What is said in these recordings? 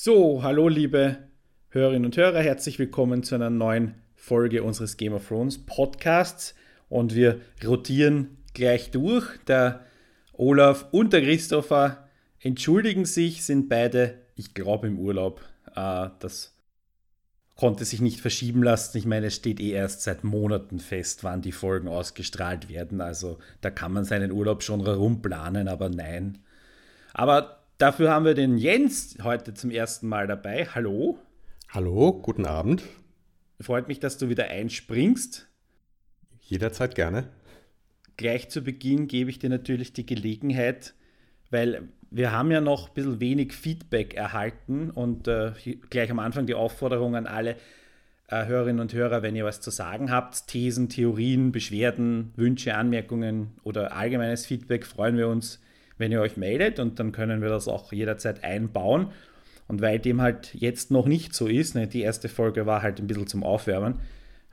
So, hallo liebe Hörerinnen und Hörer, herzlich willkommen zu einer neuen Folge unseres Game of Thrones Podcasts und wir rotieren gleich durch. Der Olaf und der Christopher entschuldigen sich, sind beide, ich glaube, im Urlaub. Äh, das konnte sich nicht verschieben lassen. Ich meine, es steht eh erst seit Monaten fest, wann die Folgen ausgestrahlt werden. Also da kann man seinen Urlaub schon herumplanen, aber nein. Aber Dafür haben wir den Jens heute zum ersten Mal dabei. Hallo. Hallo, guten Abend. Freut mich, dass du wieder einspringst. Jederzeit gerne. Gleich zu Beginn gebe ich dir natürlich die Gelegenheit, weil wir haben ja noch ein bisschen wenig Feedback erhalten und äh, gleich am Anfang die Aufforderung an alle äh, Hörerinnen und Hörer, wenn ihr was zu sagen habt, Thesen, Theorien, Beschwerden, Wünsche, Anmerkungen oder allgemeines Feedback, freuen wir uns wenn ihr euch meldet und dann können wir das auch jederzeit einbauen. Und weil dem halt jetzt noch nicht so ist, ne, die erste Folge war halt ein bisschen zum Aufwärmen,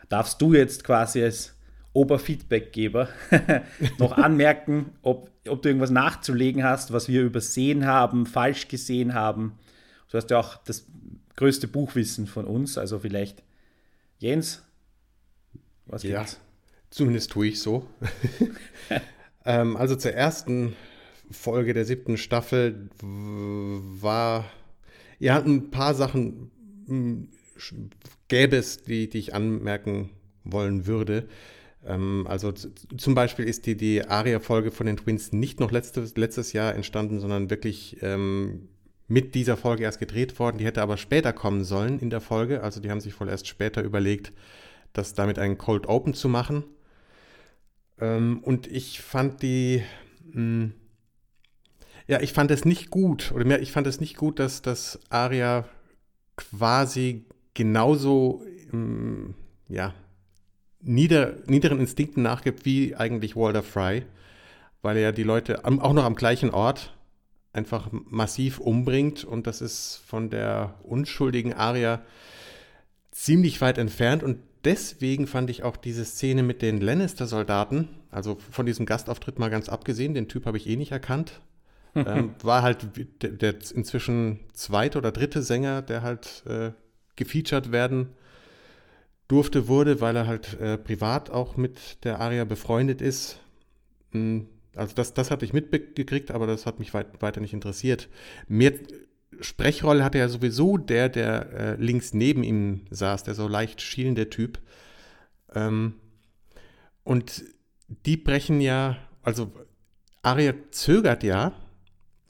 darfst du jetzt quasi als Oberfeedbackgeber noch anmerken, ob, ob du irgendwas nachzulegen hast, was wir übersehen haben, falsch gesehen haben. Du hast ja auch das größte Buchwissen von uns, also vielleicht Jens, was ja, gibt's? Zumindest tue ich so. ähm, also zur ersten Folge der siebten Staffel war, ja, ein paar Sachen hm, gäbe es, die, die ich anmerken wollen würde. Ähm, also zum Beispiel ist die, die Aria-Folge von den Twins nicht noch letztes, letztes Jahr entstanden, sondern wirklich ähm, mit dieser Folge erst gedreht worden. Die hätte aber später kommen sollen in der Folge. Also die haben sich wohl erst später überlegt, das damit einen Cold Open zu machen. Ähm, und ich fand die mh, hm, ja, ich fand es nicht gut, oder mehr, ich fand es nicht gut, dass, dass Aria quasi genauso, ähm, ja, nieder, niederen Instinkten nachgibt wie eigentlich Walter Fry, weil er die Leute am, auch noch am gleichen Ort einfach massiv umbringt und das ist von der unschuldigen Aria ziemlich weit entfernt und deswegen fand ich auch diese Szene mit den Lannister-Soldaten, also von diesem Gastauftritt mal ganz abgesehen, den Typ habe ich eh nicht erkannt, ähm, war halt der, der, inzwischen zweite oder dritte Sänger, der halt äh, gefeatured werden durfte, wurde, weil er halt äh, privat auch mit der Aria befreundet ist. Hm, also das, das hatte ich mitgekriegt, aber das hat mich weit, weiter nicht interessiert. Mehr Sprechrolle hatte ja sowieso der, der äh, links neben ihm saß, der so leicht schielende Typ. Ähm, und die brechen ja, also Aria zögert ja,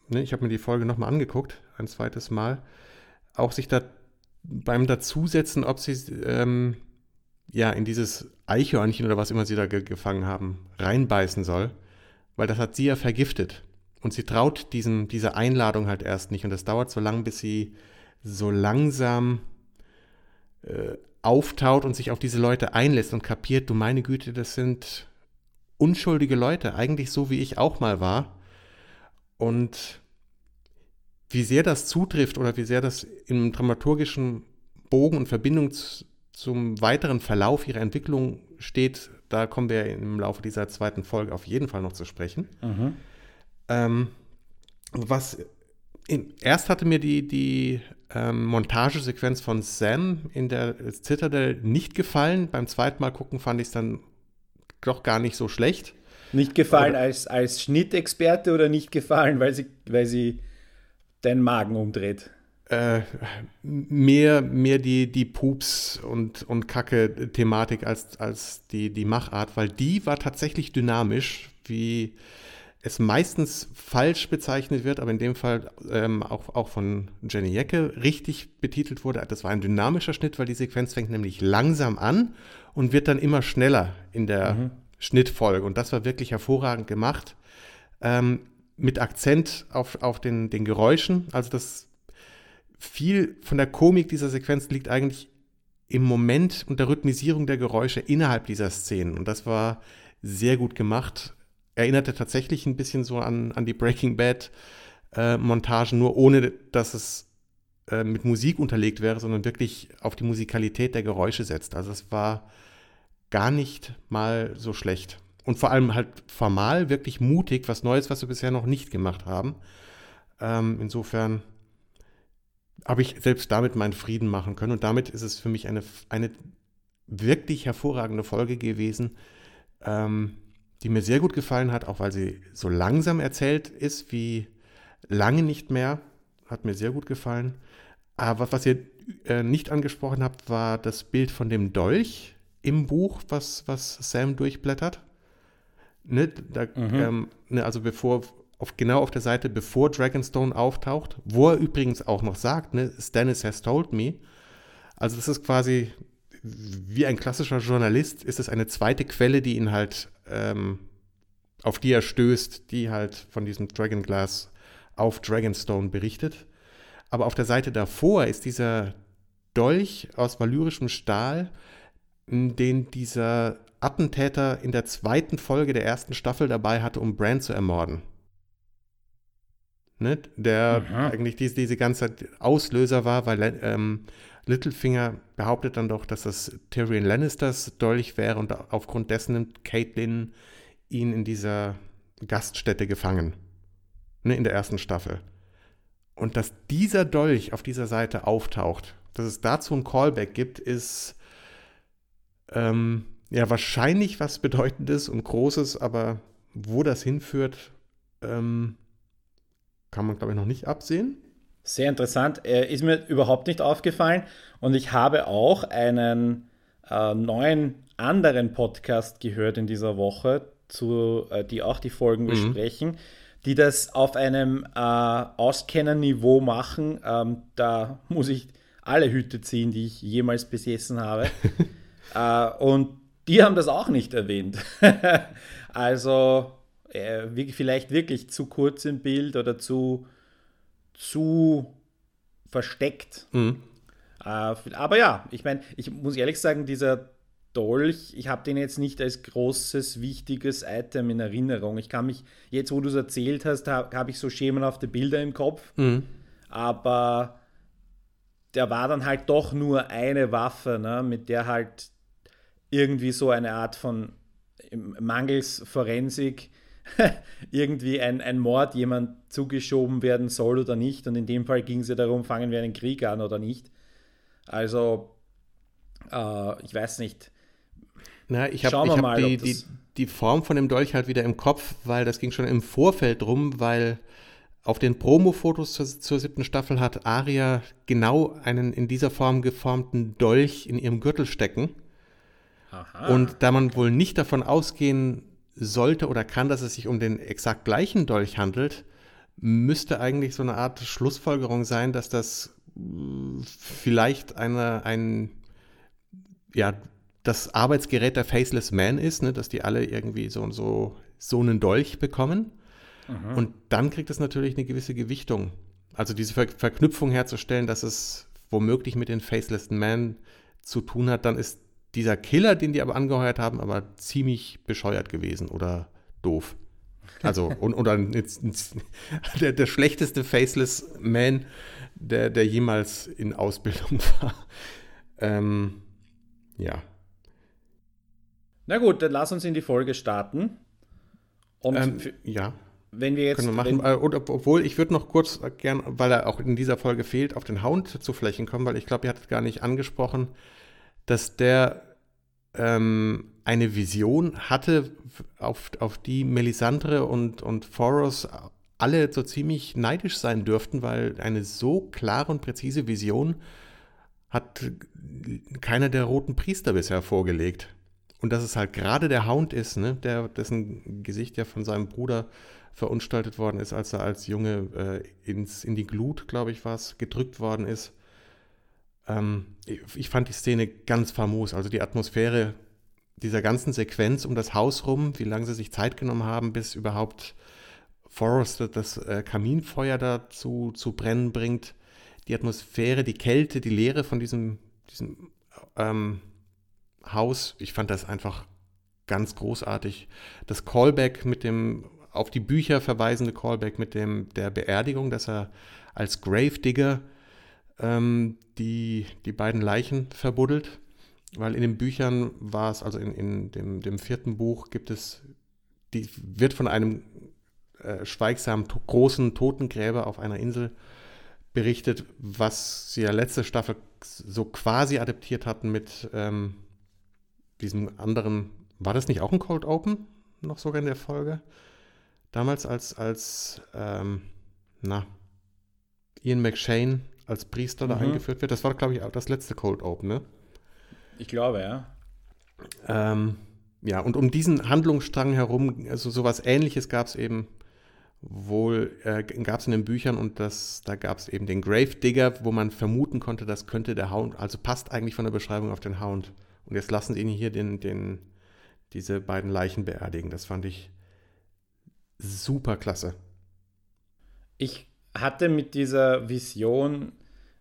ne, ich habe mir die Folge nochmal angeguckt, ein zweites Mal, auch sich da beim Dazusetzen, ob sie ähm, ja in dieses Eichhörnchen oder was immer sie da ge gefangen haben, reinbeißen soll, weil das hat sie ja vergiftet. Und sie traut diesem, dieser Einladung halt erst nicht. Und das dauert so lange, bis sie so langsam äh, auftaut und sich auf diese Leute einlässt und kapiert, du meine Güte, das sind unschuldige Leute, eigentlich so wie ich auch mal war. Und wie sehr das zutrifft oder wie sehr das im dramaturgischen Bogen und Verbindung zum weiteren Verlauf ihrer Entwicklung steht, da kommen wir im Laufe dieser zweiten Folge auf jeden Fall noch zu sprechen. Mhm. Ähm, was erst hatte mir die, die ähm, Montagesequenz von Sam in der Citadel nicht gefallen. Beim zweiten Mal gucken fand ich es dann doch gar nicht so schlecht. Nicht gefallen als, als Schnittexperte oder nicht gefallen, weil sie, weil sie deinen Magen umdreht? Äh, mehr, mehr die, die Pups- und, und Kacke-Thematik als, als die, die Machart, weil die war tatsächlich dynamisch, wie es meistens falsch bezeichnet wird, aber in dem Fall ähm, auch, auch von Jenny Jecke richtig betitelt wurde. Das war ein dynamischer Schnitt, weil die Sequenz fängt nämlich langsam an und wird dann immer schneller in der mhm. Schnittfolge. Und das war wirklich hervorragend gemacht. Ähm, mit Akzent auf, auf den, den Geräuschen. Also das viel von der Komik dieser Sequenz liegt eigentlich im Moment und der Rhythmisierung der Geräusche innerhalb dieser Szenen. Und das war sehr gut gemacht. Erinnerte tatsächlich ein bisschen so an, an die Breaking Bad äh, Montagen, nur ohne dass es äh, mit Musik unterlegt wäre, sondern wirklich auf die Musikalität der Geräusche setzt. Also es war gar nicht mal so schlecht. Und vor allem halt formal wirklich mutig, was Neues, was wir bisher noch nicht gemacht haben. Ähm, insofern, habe ich selbst damit meinen Frieden machen können. Und damit ist es für mich eine, eine wirklich hervorragende Folge gewesen, ähm, die mir sehr gut gefallen hat, auch weil sie so langsam erzählt ist wie lange nicht mehr. Hat mir sehr gut gefallen. Aber was ihr äh, nicht angesprochen habt, war das Bild von dem Dolch im Buch, was, was Sam durchblättert. Ne, da, mhm. ähm, ne, also bevor auf, genau auf der Seite, bevor Dragonstone auftaucht, wo er übrigens auch noch sagt, ne, Stannis has told me. Also das ist quasi wie ein klassischer Journalist, ist es eine zweite Quelle, die ihn halt, ähm, auf die er stößt, die halt von diesem Dragonglass auf Dragonstone berichtet. Aber auf der Seite davor ist dieser Dolch aus valyrischem Stahl, den dieser Attentäter in der zweiten Folge der ersten Staffel dabei hatte, um Bran zu ermorden. Ne? Der Aha. eigentlich diese, diese ganze Auslöser war, weil ähm, Littlefinger behauptet dann doch, dass das Tyrion Lannisters Dolch wäre und aufgrund dessen nimmt Caitlin ihn in dieser Gaststätte gefangen. Ne, in der ersten Staffel. Und dass dieser Dolch auf dieser Seite auftaucht, dass es dazu ein Callback gibt, ist ähm, ja wahrscheinlich was Bedeutendes und Großes, aber wo das hinführt, ähm, kann man, glaube ich, noch nicht absehen. Sehr interessant. Äh, ist mir überhaupt nicht aufgefallen. Und ich habe auch einen äh, neuen anderen Podcast gehört in dieser Woche, zu, äh, die auch die Folgen mhm. besprechen, die das auf einem äh, Auskennerniveau machen. Ähm, da muss ich alle Hüte ziehen, die ich jemals besessen habe. äh, und die haben das auch nicht erwähnt. also äh, vielleicht wirklich zu kurz im Bild oder zu, zu versteckt. Mhm. Äh, aber ja, ich meine, ich muss ehrlich sagen, dieser Dolch, ich habe den jetzt nicht als großes, wichtiges Item in Erinnerung. Ich kann mich, jetzt wo du es erzählt hast, habe hab ich so schemenhafte Bilder im Kopf. Mhm. Aber der war dann halt doch nur eine Waffe, ne, mit der halt irgendwie so eine Art von mangels Forensik irgendwie ein, ein Mord jemand zugeschoben werden soll oder nicht. Und in dem Fall ging es ja darum, fangen wir einen Krieg an oder nicht. Also, äh, ich weiß nicht. Na, ich habe hab die, die, die Form von dem Dolch halt wieder im Kopf, weil das ging schon im Vorfeld rum, weil auf den Promo-Fotos zur, zur, siebten Staffel hat Aria genau einen in dieser Form geformten Dolch in ihrem Gürtel stecken. Aha. Und da man wohl nicht davon ausgehen sollte oder kann, dass es sich um den exakt gleichen Dolch handelt, müsste eigentlich so eine Art Schlussfolgerung sein, dass das äh, vielleicht eine, ein, ja, das Arbeitsgerät der Faceless Man ist, ne, dass die alle irgendwie so, so, so einen Dolch bekommen. Mhm. Und dann kriegt es natürlich eine gewisse Gewichtung. Also diese Ver Verknüpfung herzustellen, dass es womöglich mit den Faceless Man zu tun hat, dann ist dieser Killer, den die aber angeheuert haben, aber ziemlich bescheuert gewesen oder doof. Also, und, oder der, der schlechteste Faceless Man, der, der jemals in Ausbildung war. Ähm, ja. Na gut, dann lass uns in die Folge starten. Und ähm, ja. Wenn wir jetzt. Können wir machen. Äh, obwohl, ich würde noch kurz gern, weil er auch in dieser Folge fehlt, auf den Hound zu Flächen kommen, weil ich glaube, ihr hattet gar nicht angesprochen, dass der ähm, eine Vision hatte, auf, auf die Melisandre und, und Foros alle so ziemlich neidisch sein dürften, weil eine so klare und präzise Vision hat keiner der roten Priester bisher vorgelegt. Und dass es halt gerade der Hound ist, ne, der, dessen Gesicht ja von seinem Bruder verunstaltet worden ist, als er als Junge äh, ins, in die Glut, glaube ich, war es, gedrückt worden ist. Ähm, ich fand die Szene ganz famos, also die Atmosphäre dieser ganzen Sequenz um das Haus rum, wie lange sie sich Zeit genommen haben, bis überhaupt Forrest das äh, Kaminfeuer dazu zu brennen bringt. Die Atmosphäre, die Kälte, die Leere von diesem, diesem ähm, Haus, ich fand das einfach ganz großartig. Das Callback mit dem auf die Bücher verweisende Callback mit dem der Beerdigung, dass er als Gravedigger ähm, die, die beiden Leichen verbuddelt, weil in den Büchern war es, also in, in dem, dem vierten Buch gibt es, die wird von einem äh, schweigsamen to großen Totengräber auf einer Insel berichtet, was sie ja letzte Staffel so quasi adaptiert hatten mit ähm, diesem anderen. War das nicht auch ein Cold Open? Noch sogar in der Folge? Damals als, als ähm, na, Ian McShane als Priester mhm. da eingeführt wird. Das war, glaube ich, auch das letzte Cold Open, ne? Ich glaube, ja. Ähm, ja, und um diesen Handlungsstrang herum, also sowas ähnliches gab es eben wohl, äh, gab es in den Büchern und das, da gab es eben den Grave Digger, wo man vermuten konnte, das könnte der Hound, also passt eigentlich von der Beschreibung auf den Hound. Und jetzt lassen sie ihn hier den, den, diese beiden Leichen beerdigen. Das fand ich super klasse. Ich hatte mit dieser Vision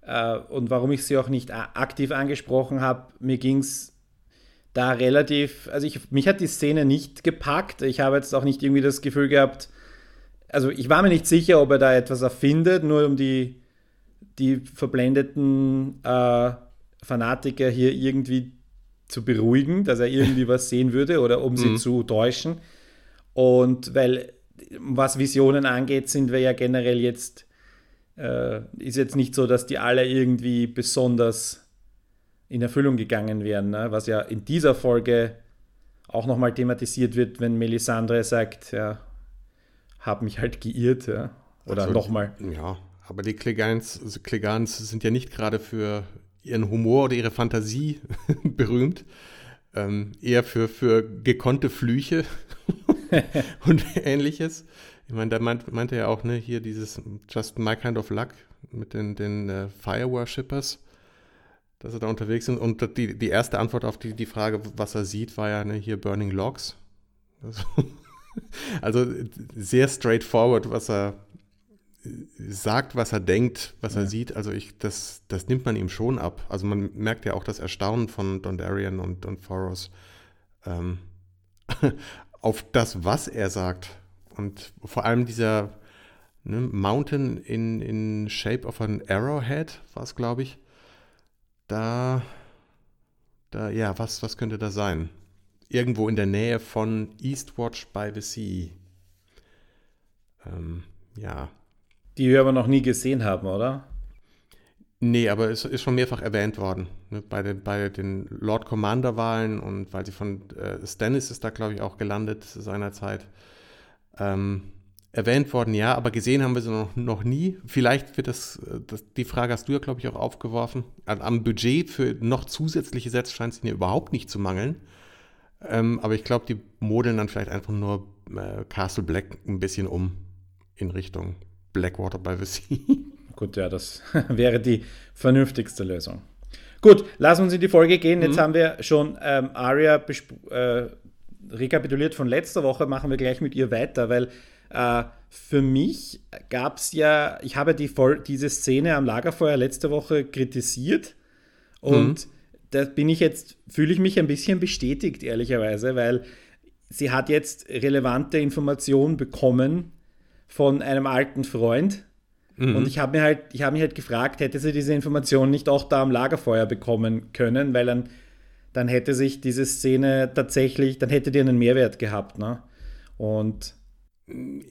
äh, und warum ich sie auch nicht aktiv angesprochen habe, mir ging es da relativ, also ich, mich hat die Szene nicht gepackt. Ich habe jetzt auch nicht irgendwie das Gefühl gehabt, also ich war mir nicht sicher, ob er da etwas erfindet, nur um die, die verblendeten äh, Fanatiker hier irgendwie zu beruhigen, dass er irgendwie was sehen würde oder um sie mhm. zu täuschen. Und weil, was Visionen angeht, sind wir ja generell jetzt, äh, ist jetzt nicht so, dass die alle irgendwie besonders in Erfüllung gegangen wären, ne? was ja in dieser Folge auch nochmal thematisiert wird, wenn Melisandre sagt, ja, hab mich halt geirrt, ja. Oder also, nochmal. Ja, aber die Klegans, also Klegans sind ja nicht gerade für ihren Humor oder ihre Fantasie berühmt. Ähm, eher für, für gekonnte Flüche und ähnliches. Ich meine, da meint, meinte er ja auch, ne, hier dieses Just My Kind of Luck mit den, den äh, Fire Worshippers dass er da unterwegs sind. Und die, die erste Antwort auf die, die Frage, was er sieht, war ja ne, hier Burning Logs. Also, also, sehr straightforward, was er sagt, was er denkt, was ja. er sieht. Also ich, das, das nimmt man ihm schon ab. Also man merkt ja auch das Erstaunen von Dondarian und Don Foros ähm, auf das, was er sagt. Und vor allem dieser ne, Mountain in, in Shape of an Arrowhead war es, glaube ich da, da, ja, was, was könnte da sein? Irgendwo in der Nähe von Eastwatch by the Sea. Ähm, ja. Die wir aber noch nie gesehen haben, oder? Nee, aber es ist schon mehrfach erwähnt worden. Ne, bei, den, bei den Lord Commander-Wahlen und weil sie von äh, Stannis ist da, glaube ich, auch gelandet seinerzeit. Ähm, erwähnt worden, ja, aber gesehen haben wir sie noch, noch nie. Vielleicht wird das, das, die Frage hast du ja, glaube ich, auch aufgeworfen. Am Budget für noch zusätzliche Sets scheint es ihnen überhaupt nicht zu mangeln. Ähm, aber ich glaube, die modeln dann vielleicht einfach nur äh, Castle Black ein bisschen um in Richtung Blackwater by the Sea. Gut, ja, das wäre die vernünftigste Lösung. Gut, lass uns in die Folge gehen. Jetzt mhm. haben wir schon ähm, Aria äh, rekapituliert von letzter Woche. Machen wir gleich mit ihr weiter, weil äh, für mich gab es ja, ich habe die diese Szene am Lagerfeuer letzte Woche kritisiert und mhm. da bin ich jetzt, fühle ich mich ein bisschen bestätigt, ehrlicherweise, weil sie hat jetzt relevante Informationen bekommen von einem alten Freund. Mhm. Und ich habe mir halt, ich habe mich halt gefragt, hätte sie diese Informationen nicht auch da am Lagerfeuer bekommen können, weil dann, dann hätte sich diese Szene tatsächlich, dann hätte die einen Mehrwert gehabt. Ne? Und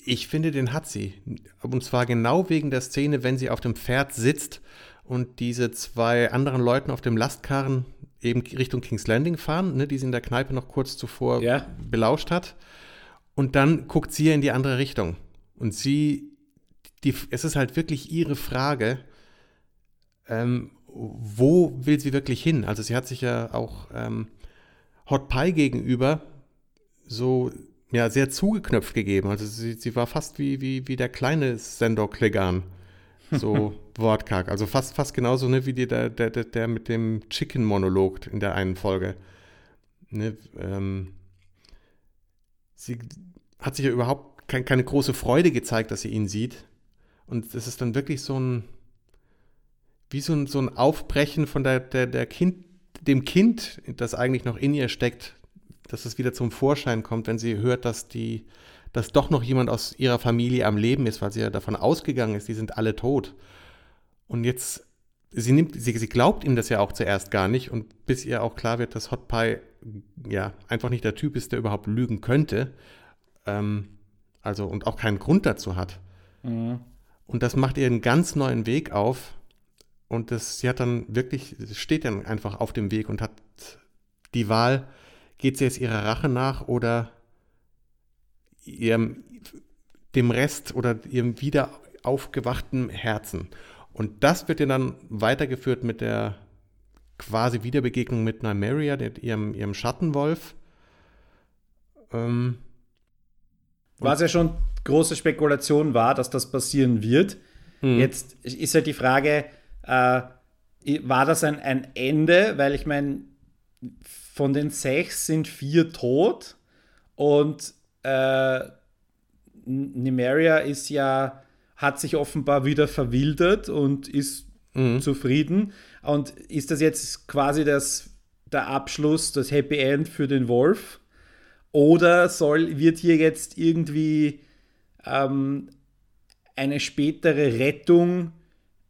ich finde, den hat sie. Und zwar genau wegen der Szene, wenn sie auf dem Pferd sitzt und diese zwei anderen Leuten auf dem Lastkarren eben Richtung King's Landing fahren, ne, die sie in der Kneipe noch kurz zuvor ja. belauscht hat. Und dann guckt sie in die andere Richtung. Und sie, die, es ist halt wirklich ihre Frage, ähm, wo will sie wirklich hin? Also sie hat sich ja auch ähm, Hot Pie gegenüber so ja, sehr zugeknöpft gegeben. Also sie, sie war fast wie, wie, wie der kleine Sendor Klegan. So wortkarg. Also fast, fast genauso, ne, wie die, der, der, der mit dem Chicken-Monolog in der einen Folge. Ne, ähm, sie hat sich ja überhaupt kein, keine große Freude gezeigt, dass sie ihn sieht. Und das ist dann wirklich so ein, wie so ein, so ein Aufbrechen von der, der, der Kind, dem Kind, das eigentlich noch in ihr steckt, dass es wieder zum Vorschein kommt, wenn sie hört, dass die, dass doch noch jemand aus ihrer Familie am Leben ist, weil sie ja davon ausgegangen ist, die sind alle tot. Und jetzt, sie nimmt, sie, sie glaubt ihm das ja auch zuerst gar nicht und bis ihr auch klar wird, dass Hot Pie ja einfach nicht der Typ ist, der überhaupt lügen könnte, ähm, also und auch keinen Grund dazu hat. Mhm. Und das macht ihr einen ganz neuen Weg auf. Und das, sie hat dann wirklich, steht dann einfach auf dem Weg und hat die Wahl, geht sie jetzt ihrer Rache nach oder ihrem, dem Rest oder ihrem wieder aufgewachten Herzen. Und das wird ja dann weitergeführt mit der quasi Wiederbegegnung mit Nymeria, ihrem, ihrem Schattenwolf. Ähm, Was ja schon große Spekulation war, dass das passieren wird. Mhm. Jetzt ist halt die Frage, äh, war das ein, ein Ende? Weil ich meine, von den sechs sind vier tot und äh, Nimeria ist ja, hat sich offenbar wieder verwildert und ist mhm. zufrieden. Und ist das jetzt quasi das, der Abschluss, das Happy End für den Wolf? Oder soll, wird hier jetzt irgendwie ähm, eine spätere Rettung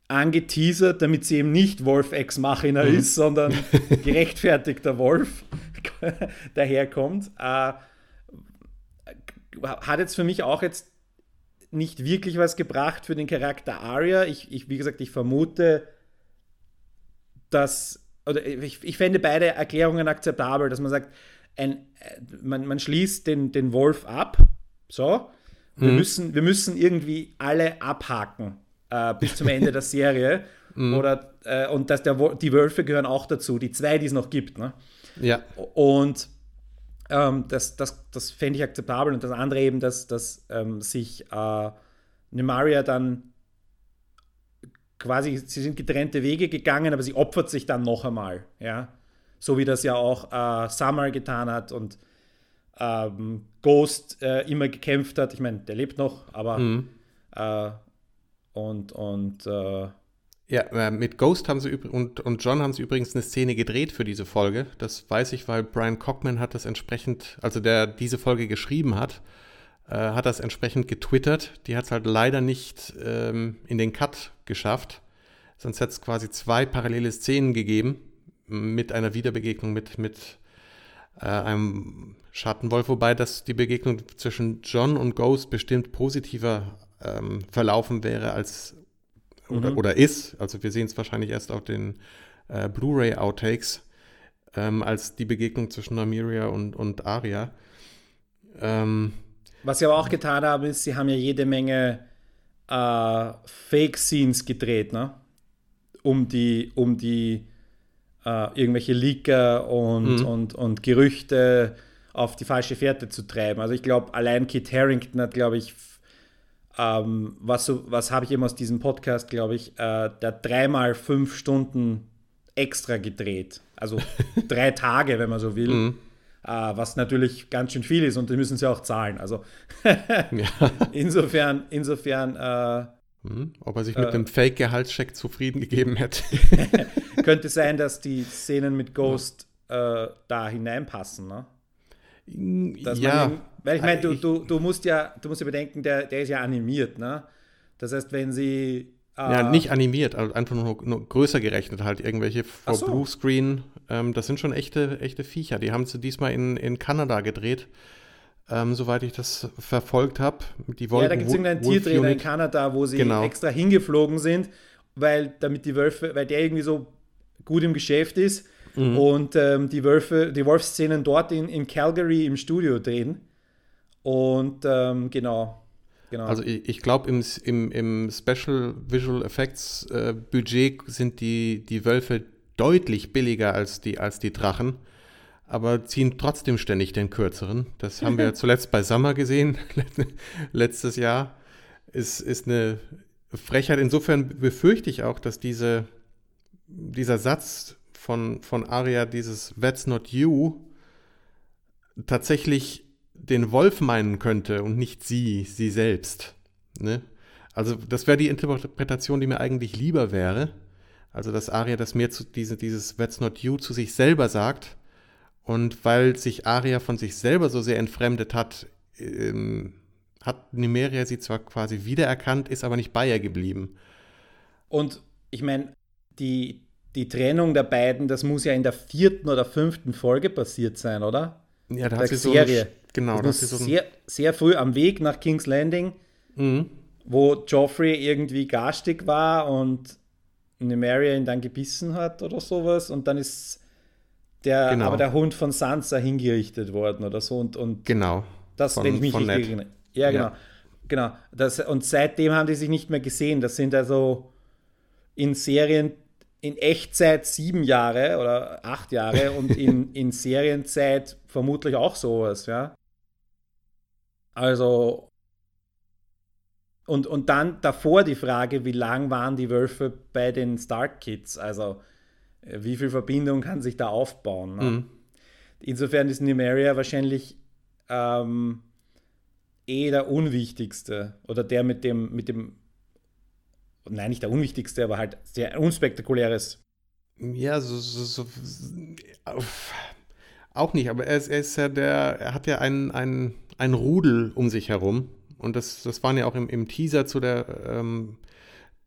angeteasert, damit sie eben nicht Wolf Ex Machina mhm. ist, sondern gerechtfertigter Wolf daherkommt. Äh, hat jetzt für mich auch jetzt nicht wirklich was gebracht für den Charakter Arya. Ich, ich wie gesagt, ich vermute, dass, oder ich, ich fände beide Erklärungen akzeptabel, dass man sagt, ein, man, man schließt den, den Wolf ab, so, wir, mhm. müssen, wir müssen irgendwie alle abhaken äh, bis zum Ende der Serie. Mhm. Oder, äh, und dass der, die Wölfe gehören auch dazu, die zwei, die es noch gibt. Ne? Ja. Und ähm, das, das, das fände ich akzeptabel. Und das andere eben, dass, dass ähm, sich äh, Nemaria dann quasi, sie sind getrennte Wege gegangen, aber sie opfert sich dann noch einmal. Ja? So wie das ja auch äh, Summer getan hat und ähm, Ghost äh, immer gekämpft hat. Ich meine, der lebt noch, aber mhm. äh, und, und äh, ja, äh, mit Ghost haben sie und, und John haben sie übrigens eine Szene gedreht für diese Folge. Das weiß ich, weil Brian Cockman hat das entsprechend, also der diese Folge geschrieben hat, äh, hat das entsprechend getwittert. Die hat es halt leider nicht ähm, in den Cut geschafft. Sonst hätte es quasi zwei parallele Szenen gegeben mit einer Wiederbegegnung mit, mit äh, einem Schattenwolf, wobei das die Begegnung zwischen John und Ghost bestimmt positiver ähm, verlaufen wäre als oder, mhm. oder ist, also wir sehen es wahrscheinlich erst auf den äh, Blu-ray-Outtakes, ähm, als die Begegnung zwischen Namiria und, und Aria. Ähm, Was sie aber auch getan haben, ist, sie haben ja jede Menge äh, Fake-Scenes gedreht, ne? Um die, um die äh, irgendwelche Leaker und, mhm. und, und Gerüchte auf die falsche Fährte zu treiben. Also ich glaube, allein Kit Harrington hat, glaube ich, ähm, was, so, was habe ich eben aus diesem Podcast, glaube ich, äh, der dreimal fünf Stunden extra gedreht. Also drei Tage, wenn man so will. Mhm. Äh, was natürlich ganz schön viel ist und die müssen sie auch zahlen. Also insofern, insofern. Äh, mhm. Ob er sich mit äh, dem Fake-Gehaltscheck zufrieden gegeben hätte. könnte sein, dass die Szenen mit Ghost äh, da hineinpassen, ne? Dass ja. Eben, weil ich meine, du, du, du, musst ja, du musst ja bedenken, der, der ist ja animiert, ne? Das heißt, wenn sie. Äh, ja, nicht animiert, also einfach nur, nur, größer gerechnet, halt irgendwelche vor so. Bluescreen. Ähm, das sind schon echte, echte Viecher. Die haben sie diesmal in, in Kanada gedreht. Ähm, soweit ich das verfolgt habe. Ja, da gibt es irgendeinen Tiertrainer in Kanada, wo sie genau. extra hingeflogen sind, weil damit die Wölfe, weil der irgendwie so gut im Geschäft ist mhm. und ähm, die Wölfe, die Wolfszenen dort in, in Calgary im Studio drehen. Und ähm, genau. Genau. Also ich, ich glaube, im, im, im Special Visual Effects äh, Budget sind die, die Wölfe deutlich billiger als die, als die Drachen, aber ziehen trotzdem ständig den kürzeren. Das haben wir zuletzt bei Summer gesehen, letztes Jahr. Ist, ist eine Frechheit. Insofern befürchte ich auch, dass diese, dieser Satz von, von Aria, dieses That's not you, tatsächlich den Wolf meinen könnte und nicht sie, sie selbst. Ne? Also das wäre die Interpretation, die mir eigentlich lieber wäre. Also dass Aria das mehr zu diese, dieses That's not you zu sich selber sagt. Und weil sich Aria von sich selber so sehr entfremdet hat, ähm, hat Nimeria sie zwar quasi wiedererkannt, ist aber nicht bei ihr geblieben. Und ich meine, die, die Trennung der beiden, das muss ja in der vierten oder fünften Folge passiert sein, oder? Ja, da hat sie Serie. so Genau, das, ist so sehr, sehr früh am Weg nach King's Landing. Mhm. wo Joffrey irgendwie garstig war und Nymeria ihn dann gebissen hat oder sowas und dann ist der, genau. aber der Hund von Sansa hingerichtet worden oder so und, und genau. Das, von, wenn ich mich erinnere. Ja, genau. Ja. Genau. Das, und seitdem haben die sich nicht mehr gesehen. Das sind also in Serien in Echtzeit sieben Jahre oder acht Jahre und in, in Serienzeit vermutlich auch sowas, ja. Also, und, und dann davor die Frage, wie lang waren die Wölfe bei den Stark Kids? Also, wie viel Verbindung kann sich da aufbauen? Ne? Mhm. Insofern ist Nymeria wahrscheinlich ähm, eh der unwichtigste oder der mit dem, mit dem, nein, nicht der unwichtigste, aber halt sehr unspektakuläres. Ja, so, so, so auch nicht, aber er ist, er ist ja der, er hat ja ein, ein, ein Rudel um sich herum. Und das, das waren ja auch im, im Teaser zu der ähm,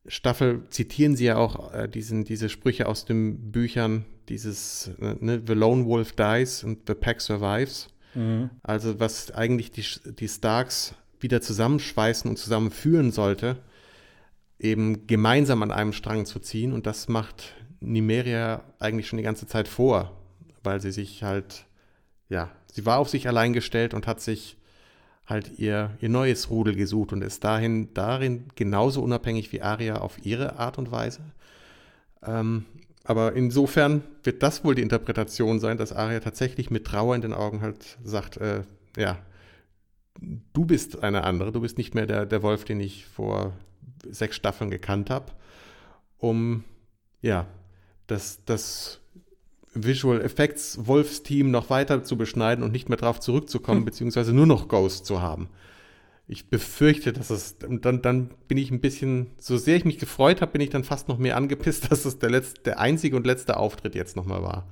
Staffel, zitieren sie ja auch äh, diesen, diese Sprüche aus den Büchern, dieses äh, ne, The Lone Wolf Dies und The Pack Survives. Mhm. Also was eigentlich die, die Starks wieder zusammenschweißen und zusammenführen sollte, eben gemeinsam an einem Strang zu ziehen. Und das macht Nimeria eigentlich schon die ganze Zeit vor, weil sie sich halt, ja, sie war auf sich allein gestellt und hat sich halt ihr, ihr neues Rudel gesucht und ist dahin, darin genauso unabhängig wie Aria auf ihre Art und Weise. Ähm, aber insofern wird das wohl die Interpretation sein, dass Arya tatsächlich mit Trauer in den Augen halt sagt, äh, ja, du bist eine andere, du bist nicht mehr der, der Wolf, den ich vor sechs Staffeln gekannt habe, um ja, das, das Visual Effects Wolfsteam noch weiter zu beschneiden und nicht mehr darauf zurückzukommen, hm. beziehungsweise nur noch Ghost zu haben ich befürchte, dass es, dann, dann bin ich ein bisschen, so sehr ich mich gefreut habe, bin ich dann fast noch mehr angepisst, dass es der, letzte, der einzige und letzte Auftritt jetzt nochmal war.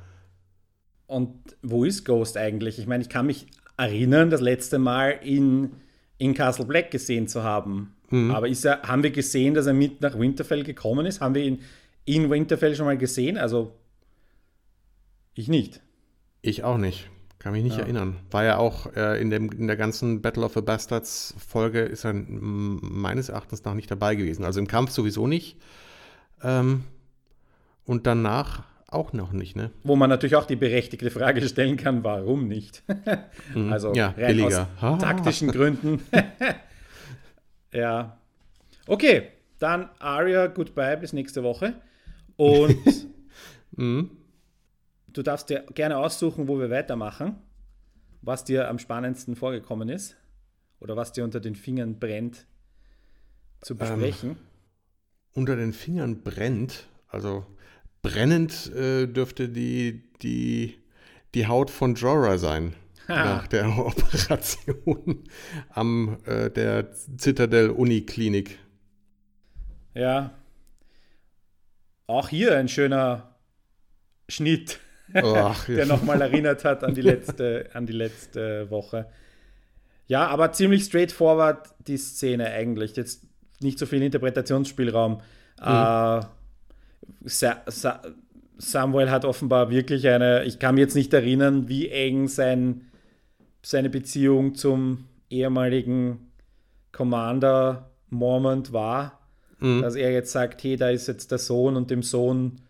Und wo ist Ghost eigentlich? Ich meine, ich kann mich erinnern, das letzte Mal in, in Castle Black gesehen zu haben. Mhm. Aber ist er, haben wir gesehen, dass er mit nach Winterfell gekommen ist? Haben wir ihn in Winterfell schon mal gesehen? Also, ich nicht. Ich auch nicht. Kann mich nicht ja. erinnern. War ja auch äh, in, dem, in der ganzen Battle of the Bastards Folge ist er meines Erachtens nach nicht dabei gewesen. Also im Kampf sowieso nicht. Ähm, und danach auch noch nicht, ne? Wo man natürlich auch die berechtigte Frage stellen kann, warum nicht? Mhm. also ja, rein billiger. aus taktischen Gründen. ja. Okay, dann Aria, goodbye, bis nächste Woche. Und mhm du darfst dir gerne aussuchen, wo wir weitermachen, was dir am spannendsten vorgekommen ist oder was dir unter den Fingern brennt zu ähm, besprechen. Ähm, unter den Fingern brennt, also brennend äh, dürfte die, die, die Haut von Jorah sein. Ha. Nach der Operation am äh, der Citadel Uniklinik. Ja. Auch hier ein schöner Schnitt. Der nochmal erinnert hat an die, letzte, an die letzte Woche. Ja, aber ziemlich straightforward die Szene eigentlich. Jetzt nicht so viel Interpretationsspielraum. Mhm. Äh, Sa Sa Samuel hat offenbar wirklich eine, ich kann mich jetzt nicht erinnern, wie eng sein, seine Beziehung zum ehemaligen Commander Mormont war, mhm. dass er jetzt sagt, hey, da ist jetzt der Sohn und dem Sohn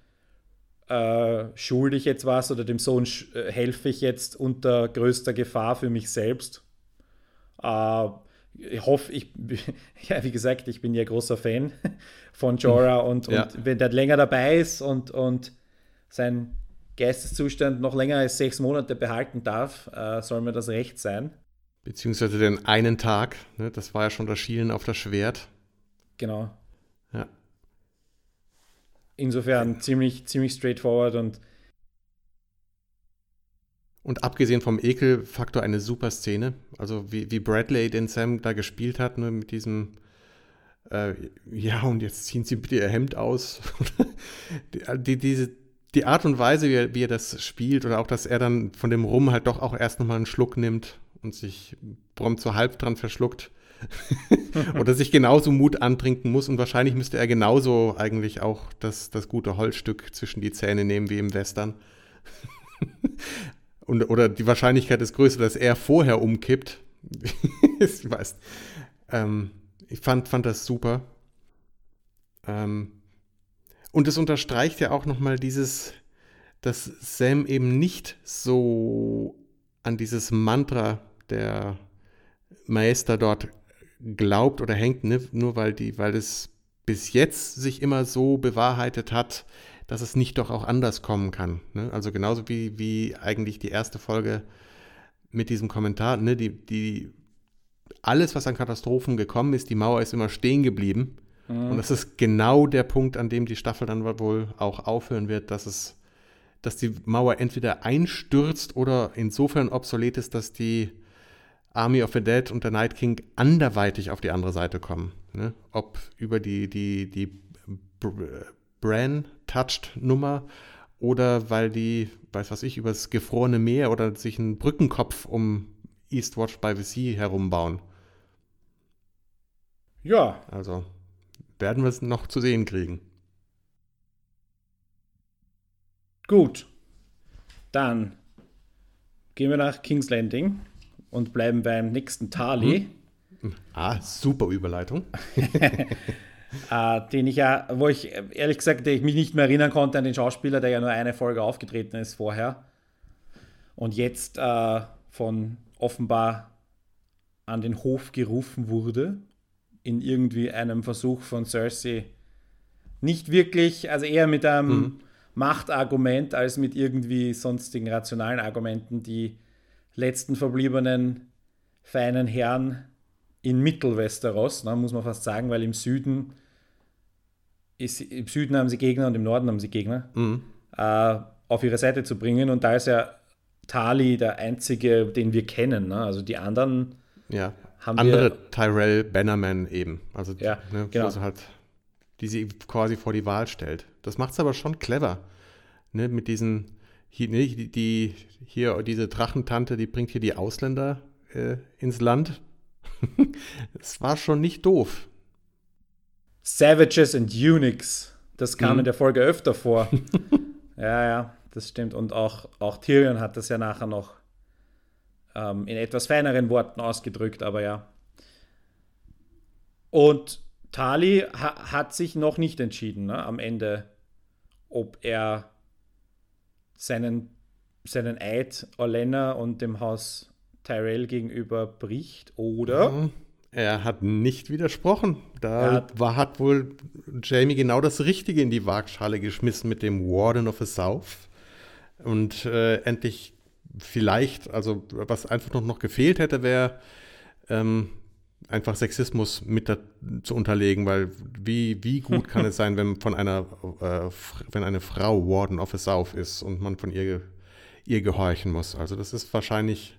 äh, schulde ich jetzt was oder dem Sohn äh, helfe ich jetzt unter größter Gefahr für mich selbst. Äh, ich hoffe, ich, ja, wie gesagt, ich bin ja großer Fan von Jorah und, ja. und wenn der länger dabei ist und, und sein Geisteszustand noch länger als sechs Monate behalten darf, äh, soll mir das recht sein. Beziehungsweise den einen Tag, ne, das war ja schon das Schielen auf das Schwert. Genau. Insofern ziemlich, ziemlich straightforward und und abgesehen vom Ekelfaktor eine super Szene. Also wie, wie Bradley den Sam da gespielt hat, nur ne, mit diesem äh, ja, und jetzt ziehen sie bitte ihr Hemd aus. die, die, diese, die Art und Weise, wie er, wie er das spielt, oder auch, dass er dann von dem Rum halt doch auch erst nochmal einen Schluck nimmt und sich prompt so halb dran verschluckt, oder sich genauso Mut antrinken muss und wahrscheinlich müsste er genauso eigentlich auch das, das gute Holzstück zwischen die Zähne nehmen wie im Western. und, oder die Wahrscheinlichkeit ist größer, dass er vorher umkippt. ich weiß. Ähm, ich fand, fand das super. Ähm, und es unterstreicht ja auch nochmal dieses, dass Sam eben nicht so an dieses Mantra der Meister dort glaubt oder hängt, ne? nur weil die, weil es bis jetzt sich immer so bewahrheitet hat, dass es nicht doch auch anders kommen kann. Ne? Also genauso wie, wie eigentlich die erste Folge mit diesem Kommentar, ne? die, die, alles, was an Katastrophen gekommen ist, die Mauer ist immer stehen geblieben. Mhm. Und das ist genau der Punkt, an dem die Staffel dann wohl auch aufhören wird, dass es, dass die Mauer entweder einstürzt oder insofern obsolet ist, dass die Army of the Dead und der Night King anderweitig auf die andere Seite kommen. Ne? Ob über die, die, die Bran-Touched-Nummer oder weil die, weiß was ich, übers gefrorene Meer oder sich einen Brückenkopf um Eastwatch by the Sea herumbauen. Ja. Also werden wir es noch zu sehen kriegen. Gut. Dann gehen wir nach King's Landing und bleiben beim nächsten Tali. Hm. Ah, super Überleitung. äh, den ich ja, wo ich ehrlich gesagt, ich mich nicht mehr erinnern konnte an den Schauspieler, der ja nur eine Folge aufgetreten ist vorher. Und jetzt äh, von offenbar an den Hof gerufen wurde, in irgendwie einem Versuch von Cersei. Nicht wirklich, also eher mit einem mhm. Machtargument als mit irgendwie sonstigen rationalen Argumenten, die letzten verbliebenen feinen Herren in Mittelwesteros, ne, muss man fast sagen, weil im Süden ist, im Süden haben sie Gegner und im Norden haben sie Gegner, mhm. äh, auf ihre Seite zu bringen. Und da ist ja Tali der einzige, den wir kennen. Ne? Also die anderen ja. haben andere wir, Tyrell Bannerman eben. Also ja, ne, genau. also halt, die sie quasi vor die Wahl stellt. Das macht es aber schon clever. Ne? Mit diesen, hier, ne, die, hier diese Drachentante, die bringt hier die Ausländer äh, ins Land. Es war schon nicht doof. Savages and Eunuchs. Das kam mhm. in der Folge öfter vor. ja, ja, das stimmt. Und auch, auch Tyrion hat das ja nachher noch ähm, in etwas feineren Worten ausgedrückt, aber ja. Und Tali ha hat sich noch nicht entschieden ne, am Ende, ob er seinen, seinen Eid Olenna und dem Haus Tyrell gegenüber bricht, oder? Mhm. Er hat nicht widersprochen. Da hat, war, hat wohl Jamie genau das Richtige in die Waagschale geschmissen mit dem Warden of the South. Und äh, endlich vielleicht, also was einfach noch, noch gefehlt hätte, wäre ähm, einfach Sexismus mit da, zu unterlegen, weil wie, wie gut kann es sein, wenn von einer, äh, wenn eine Frau Warden of the South ist und man von ihr, ihr gehorchen muss. Also das ist wahrscheinlich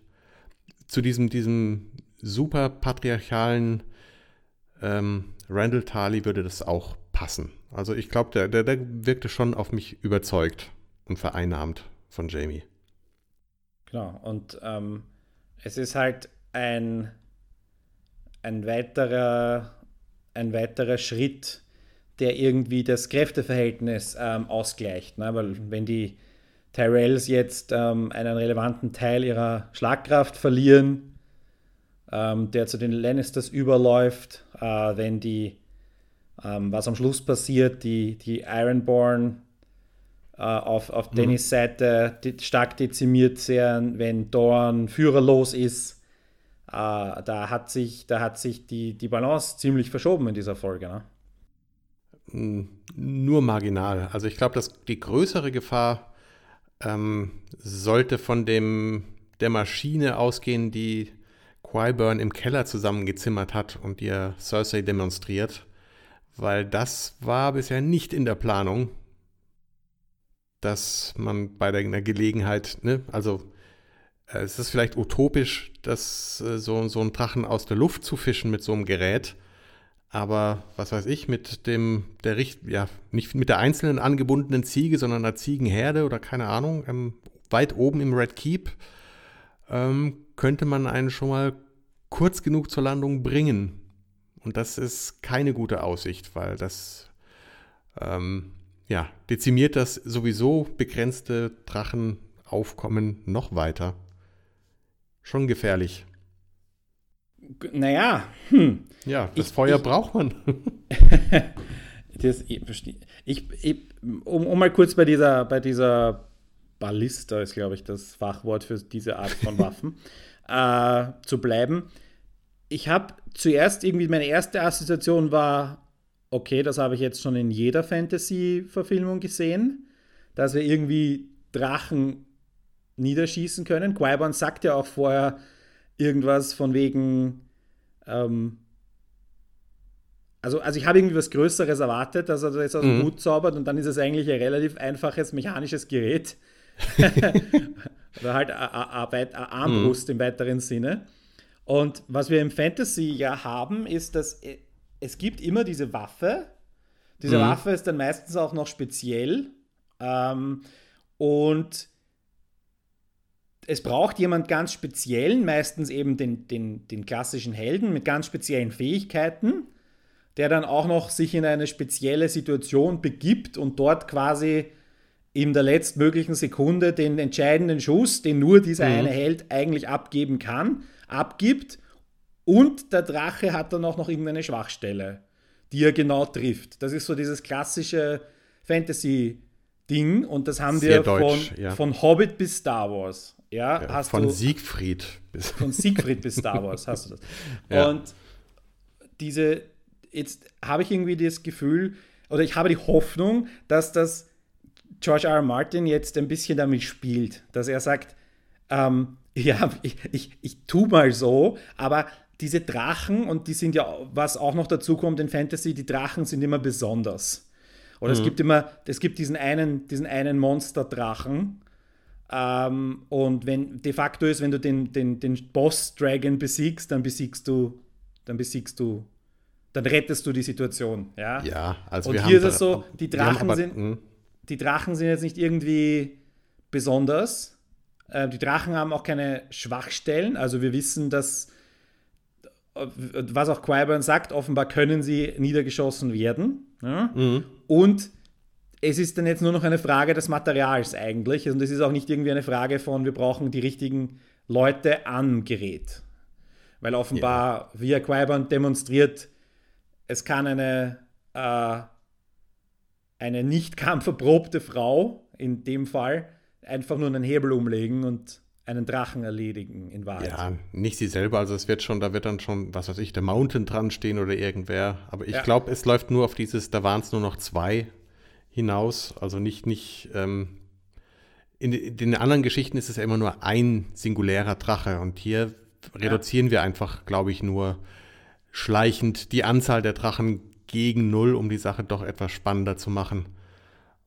zu diesem, diesem super patriarchalen ähm, Randall Tarley würde das auch passen. Also ich glaube, der, der, der wirkte schon auf mich überzeugt und vereinnahmt von Jamie. Genau, und ähm, es ist halt ein, ein, weiterer, ein weiterer Schritt, der irgendwie das Kräfteverhältnis ähm, ausgleicht. Ne? Weil wenn die Tyrells jetzt ähm, einen relevanten Teil ihrer Schlagkraft verlieren, ähm, der zu den Lannisters überläuft, äh, wenn die, ähm, was am Schluss passiert, die, die Ironborn äh, auf, auf mhm. Dennis Seite stark dezimiert sind, wenn Dorn führerlos ist. Äh, da hat sich, da hat sich die, die Balance ziemlich verschoben in dieser Folge. Ne? Hm, nur marginal. Also ich glaube, dass die größere Gefahr ähm, sollte von dem der Maschine ausgehen, die Qyburn im Keller zusammengezimmert hat und ihr Cersei demonstriert, weil das war bisher nicht in der Planung, dass man bei der Gelegenheit, ne, also es ist vielleicht utopisch, dass äh, so, so einen Drachen aus der Luft zu fischen mit so einem Gerät, aber was weiß ich, mit dem, der ja, nicht mit der einzelnen angebundenen Ziege, sondern einer Ziegenherde oder keine Ahnung, ähm, weit oben im Red Keep, ähm, könnte man einen schon mal kurz genug zur Landung bringen. Und das ist keine gute Aussicht, weil das ähm, ja, dezimiert das sowieso begrenzte Drachenaufkommen noch weiter. Schon gefährlich. naja, hm. Ja, das ich, Feuer ich, braucht man. das, ich, ich, um, um mal kurz bei dieser, bei dieser Ballista ist, glaube ich, das Fachwort für diese Art von Waffen, äh, zu bleiben. Ich habe zuerst irgendwie, meine erste Assoziation war, okay, das habe ich jetzt schon in jeder Fantasy-Verfilmung gesehen, dass wir irgendwie Drachen niederschießen können. qui sagt ja auch vorher irgendwas von wegen, ähm, also, also ich habe irgendwie was Größeres erwartet, dass er das jetzt aus dem mhm. Hut zaubert und dann ist es eigentlich ein relativ einfaches mechanisches Gerät. Oder halt eine Armbrust mhm. im weiteren Sinne. Und was wir im Fantasy ja haben, ist, dass es gibt immer diese Waffe. Diese mhm. Waffe ist dann meistens auch noch speziell. Ähm, und es braucht jemand ganz speziellen, meistens eben den, den, den klassischen Helden mit ganz speziellen Fähigkeiten, der dann auch noch sich in eine spezielle Situation begibt und dort quasi in der letztmöglichen Sekunde den entscheidenden Schuss, den nur dieser mhm. eine Held eigentlich abgeben kann, abgibt. Und der Drache hat dann auch noch irgendeine Schwachstelle, die er genau trifft. Das ist so dieses klassische Fantasy-Ding und das haben Sehr wir Deutsch, von, ja. von Hobbit bis Star Wars. Ja, ja von du, Siegfried bis. Von Siegfried bis Star Wars hast du das. Ja. Und diese, jetzt habe ich irgendwie das Gefühl, oder ich habe die Hoffnung, dass das George R. R. Martin jetzt ein bisschen damit spielt, dass er sagt, ähm, ja, ich, ich, ich tue mal so, aber diese Drachen, und die sind ja, was auch noch dazu kommt in Fantasy, die Drachen sind immer besonders. Oder mhm. es gibt immer, es gibt diesen einen, diesen einen Monster-Drachen. Ähm, und wenn de facto ist, wenn du den, den, den Boss-Dragon besiegst, dann besiegst du, dann besiegst du, dann rettest du die Situation. Ja, ja also Und hier ist es so, die Drachen aber, sind. Mh die Drachen sind jetzt nicht irgendwie besonders. Äh, die Drachen haben auch keine Schwachstellen. Also wir wissen, dass, was auch qui sagt, offenbar können sie niedergeschossen werden. Ja? Mhm. Und es ist dann jetzt nur noch eine Frage des Materials eigentlich. Und es ist auch nicht irgendwie eine Frage von, wir brauchen die richtigen Leute am Gerät. Weil offenbar, ja. via qui demonstriert, es kann eine äh, eine nicht kampferprobte Frau, in dem Fall, einfach nur einen Hebel umlegen und einen Drachen erledigen, in Wahrheit. Ja, nicht sie selber, also es wird schon, da wird dann schon, was weiß ich, der Mountain dran stehen oder irgendwer. Aber ich ja. glaube, es läuft nur auf dieses, da waren es nur noch zwei hinaus, also nicht, nicht, ähm, in, in, den anderen Geschichten ist es ja immer nur ein singulärer Drache und hier reduzieren ja. wir einfach, glaube ich, nur schleichend die Anzahl der Drachen gegen null, um die Sache doch etwas spannender zu machen.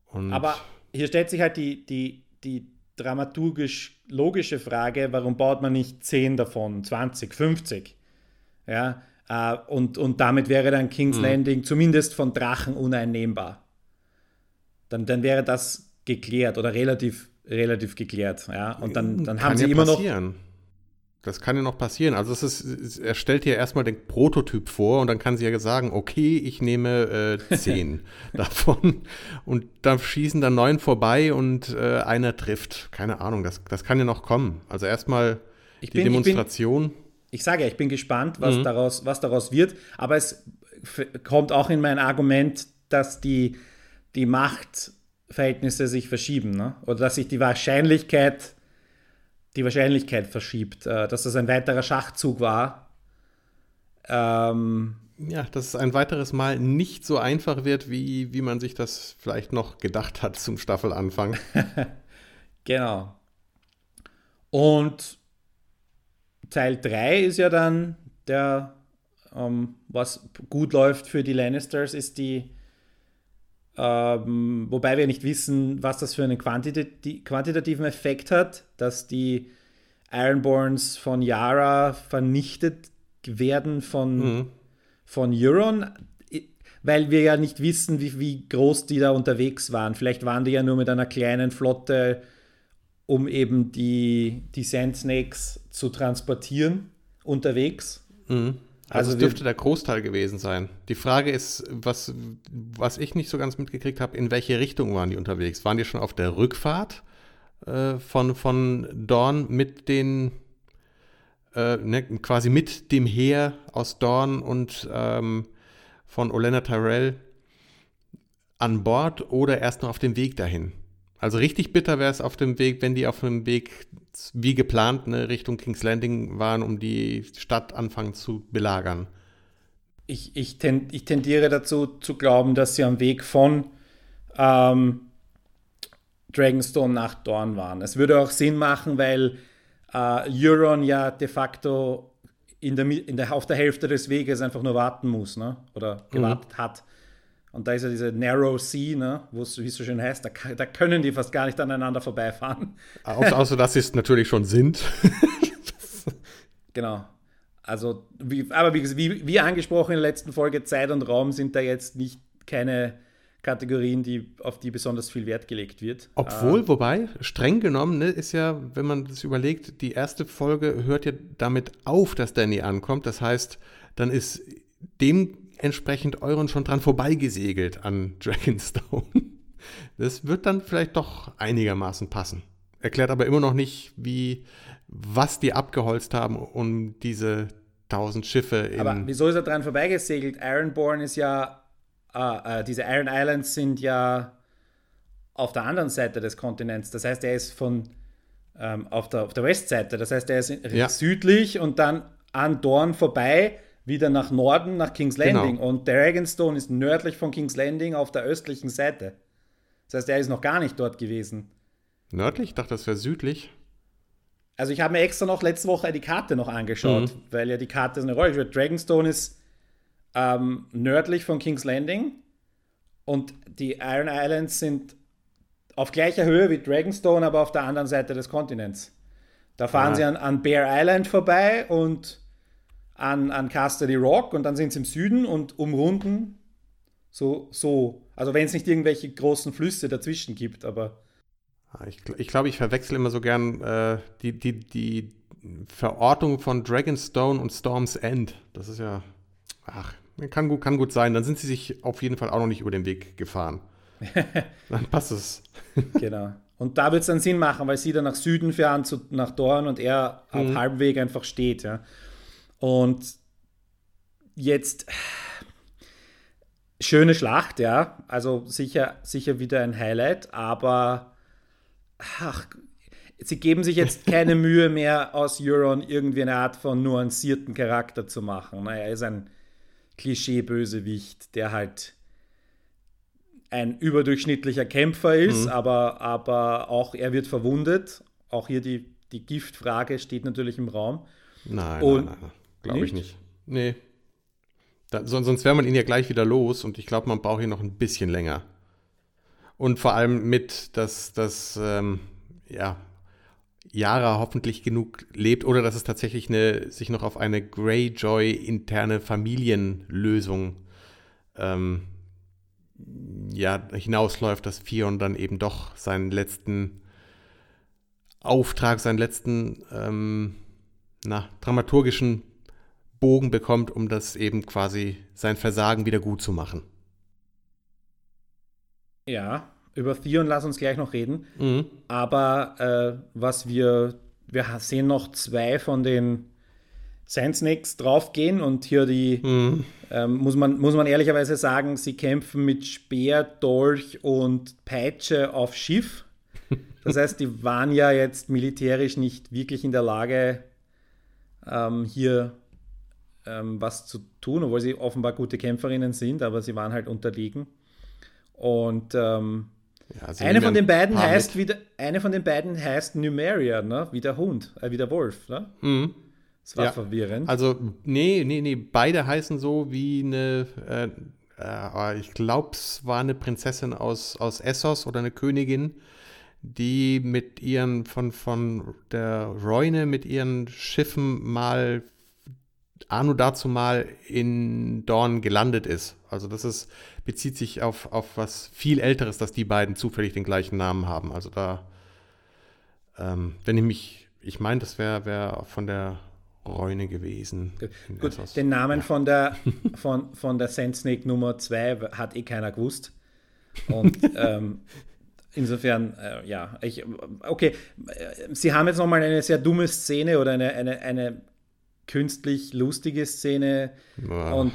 Und Aber hier stellt sich halt die, die, die dramaturgisch logische Frage, warum baut man nicht 10 davon, 20, 50? Ja, äh, und, und damit wäre dann King's mhm. Landing zumindest von Drachen uneinnehmbar. Dann, dann wäre das geklärt oder relativ, relativ geklärt. Ja? Und dann, dann haben sie ja immer passieren. noch das kann ja noch passieren. Also es ist, er stellt dir erstmal den Prototyp vor und dann kann sie ja sagen, okay, ich nehme äh, zehn davon und da schießen dann neun vorbei und äh, einer trifft. Keine Ahnung, das, das kann ja noch kommen. Also erstmal die bin, Demonstration. Ich, bin, ich, sage ja, ich bin gespannt, was, mhm. daraus, was daraus wird, aber es kommt auch in mein Argument, dass die, die Machtverhältnisse sich verschieben ne? oder dass sich die Wahrscheinlichkeit die Wahrscheinlichkeit verschiebt, äh, dass das ein weiterer Schachzug war. Ähm, ja, dass es ein weiteres Mal nicht so einfach wird, wie, wie man sich das vielleicht noch gedacht hat zum Staffelanfang. genau. Und Teil 3 ist ja dann der, ähm, was gut läuft für die Lannisters, ist die ähm, wobei wir nicht wissen, was das für einen quantitati quantitativen Effekt hat, dass die Ironborns von Yara vernichtet werden von, mhm. von Euron, weil wir ja nicht wissen, wie, wie groß die da unterwegs waren. Vielleicht waren die ja nur mit einer kleinen Flotte, um eben die, die Sand Snakes zu transportieren, unterwegs. Mhm. Also, also dürfte der Großteil gewesen sein. Die Frage ist, was, was ich nicht so ganz mitgekriegt habe, in welche Richtung waren die unterwegs? Waren die schon auf der Rückfahrt äh, von, von Dorn mit den äh, ne, quasi mit dem Heer aus Dorn und ähm, von Olena Tyrell an Bord oder erst noch auf dem Weg dahin. Also richtig bitter wäre es auf dem Weg, wenn die auf dem Weg wie geplant ne, Richtung King's Landing waren, um die Stadt anfangen zu belagern. Ich, ich, ten, ich tendiere dazu zu glauben, dass sie am Weg von ähm, Dragonstone nach Dorn waren. Es würde auch Sinn machen, weil äh, Euron ja de facto in der, in der, auf der Hälfte des Weges einfach nur warten muss, ne? oder mhm. gewartet mhm. hat. Und da ist ja diese Narrow Sea, ne, wie es so schön heißt, da, da, können die fast gar nicht aneinander vorbeifahren. Außer, außer dass sie es natürlich schon sind. genau. Also, wie, aber wie, wie, wie angesprochen in der letzten Folge, Zeit und Raum sind da jetzt nicht keine Kategorien, die, auf die besonders viel Wert gelegt wird. Obwohl, äh, wobei, streng genommen, ne, ist ja, wenn man das überlegt, die erste Folge hört ja damit auf, dass Danny ankommt. Das heißt, dann ist dem entsprechend Euron schon dran vorbeigesegelt an Dragonstone. Das wird dann vielleicht doch einigermaßen passen. Erklärt aber immer noch nicht, wie, was die abgeholzt haben, um diese tausend Schiffe. aber wieso ist er dran vorbeigesegelt? Ironborn ist ja, äh, äh, diese Iron Islands sind ja auf der anderen Seite des Kontinents. Das heißt, er ist von ähm, auf, der, auf der Westseite. Das heißt, er ist ja. südlich und dann an Dorn vorbei wieder nach Norden, nach King's genau. Landing. Genau. Und Dragonstone ist nördlich von King's Landing auf der östlichen Seite. Das heißt, er ist noch gar nicht dort gewesen. Nördlich? Ich dachte, das wäre südlich. Also ich habe mir extra noch letzte Woche die Karte noch angeschaut, mhm. weil ja die Karte eine Rolle spielt. Dragonstone ist ähm, nördlich von King's Landing und die Iron Islands sind auf gleicher Höhe wie Dragonstone, aber auf der anderen Seite des Kontinents. Da fahren ah. sie an, an Bear Island vorbei und an, an Casterly Rock und dann sind sie im Süden und umrunden so, so. Also wenn es nicht irgendwelche großen Flüsse dazwischen gibt, aber. Ah, ich, ich glaube, ich verwechsel immer so gern äh, die, die, die Verortung von Dragonstone und Storm's End. Das ist ja. Ach, kann gut, kann gut sein. Dann sind sie sich auf jeden Fall auch noch nicht über den Weg gefahren. dann passt es. genau. Und da wird es dann Sinn machen, weil sie dann nach Süden fahren, zu, nach Dorn und er mhm. Weg einfach steht. Ja. Und jetzt schöne Schlacht, ja. Also sicher, sicher wieder ein Highlight, aber ach, sie geben sich jetzt keine Mühe mehr, aus Euron irgendwie eine Art von nuancierten Charakter zu machen. Er ist ein Klischee-Bösewicht, der halt ein überdurchschnittlicher Kämpfer ist, mhm. aber, aber auch er wird verwundet. Auch hier die, die Giftfrage steht natürlich im Raum. Nein, Und nein, nein. Glaube ich nicht. Nee. Da, sonst wäre man ihn ja gleich wieder los und ich glaube, man braucht ihn noch ein bisschen länger. Und vor allem mit, dass, dass ähm, ja, Yara hoffentlich genug lebt oder dass es tatsächlich eine, sich noch auf eine Greyjoy-interne Familienlösung ähm, ja, hinausläuft, dass Fion dann eben doch seinen letzten Auftrag, seinen letzten ähm, na, dramaturgischen Bogen bekommt, um das eben quasi sein Versagen wieder gut zu machen. Ja, über Theon lass uns gleich noch reden. Mhm. Aber äh, was wir, wir sehen noch zwei von den Sand Snakes draufgehen und hier die, mhm. ähm, muss, man, muss man ehrlicherweise sagen, sie kämpfen mit Speer, Dolch und Peitsche auf Schiff. Das heißt, die waren ja jetzt militärisch nicht wirklich in der Lage, ähm, hier ähm, was zu tun, obwohl sie offenbar gute Kämpferinnen sind, aber sie waren halt unterlegen. Und ähm, ja, eine von den beiden heißt wieder, eine von den beiden heißt Numeria, ne? wie der Hund, äh, wie der Wolf. Ne? Mhm. Das war ja. verwirrend. Also, nee, nee, nee, beide heißen so wie eine, äh, äh, ich glaube, es war eine Prinzessin aus, aus Essos oder eine Königin, die mit ihren, von, von der Reune mit ihren Schiffen mal Arno dazu mal in Dorn gelandet ist. Also das ist, bezieht sich auf, auf was viel Älteres, dass die beiden zufällig den gleichen Namen haben. Also da, ähm, wenn ich mich, ich meine, das wäre wär von der Reune gewesen. Gut, den Namen ja. von der, von, von der Sand Snake Nummer 2 hat eh keiner gewusst. Und ähm, insofern, äh, ja, ich, okay, Sie haben jetzt nochmal eine sehr dumme Szene oder eine, eine, eine künstlich lustige Szene Ja. und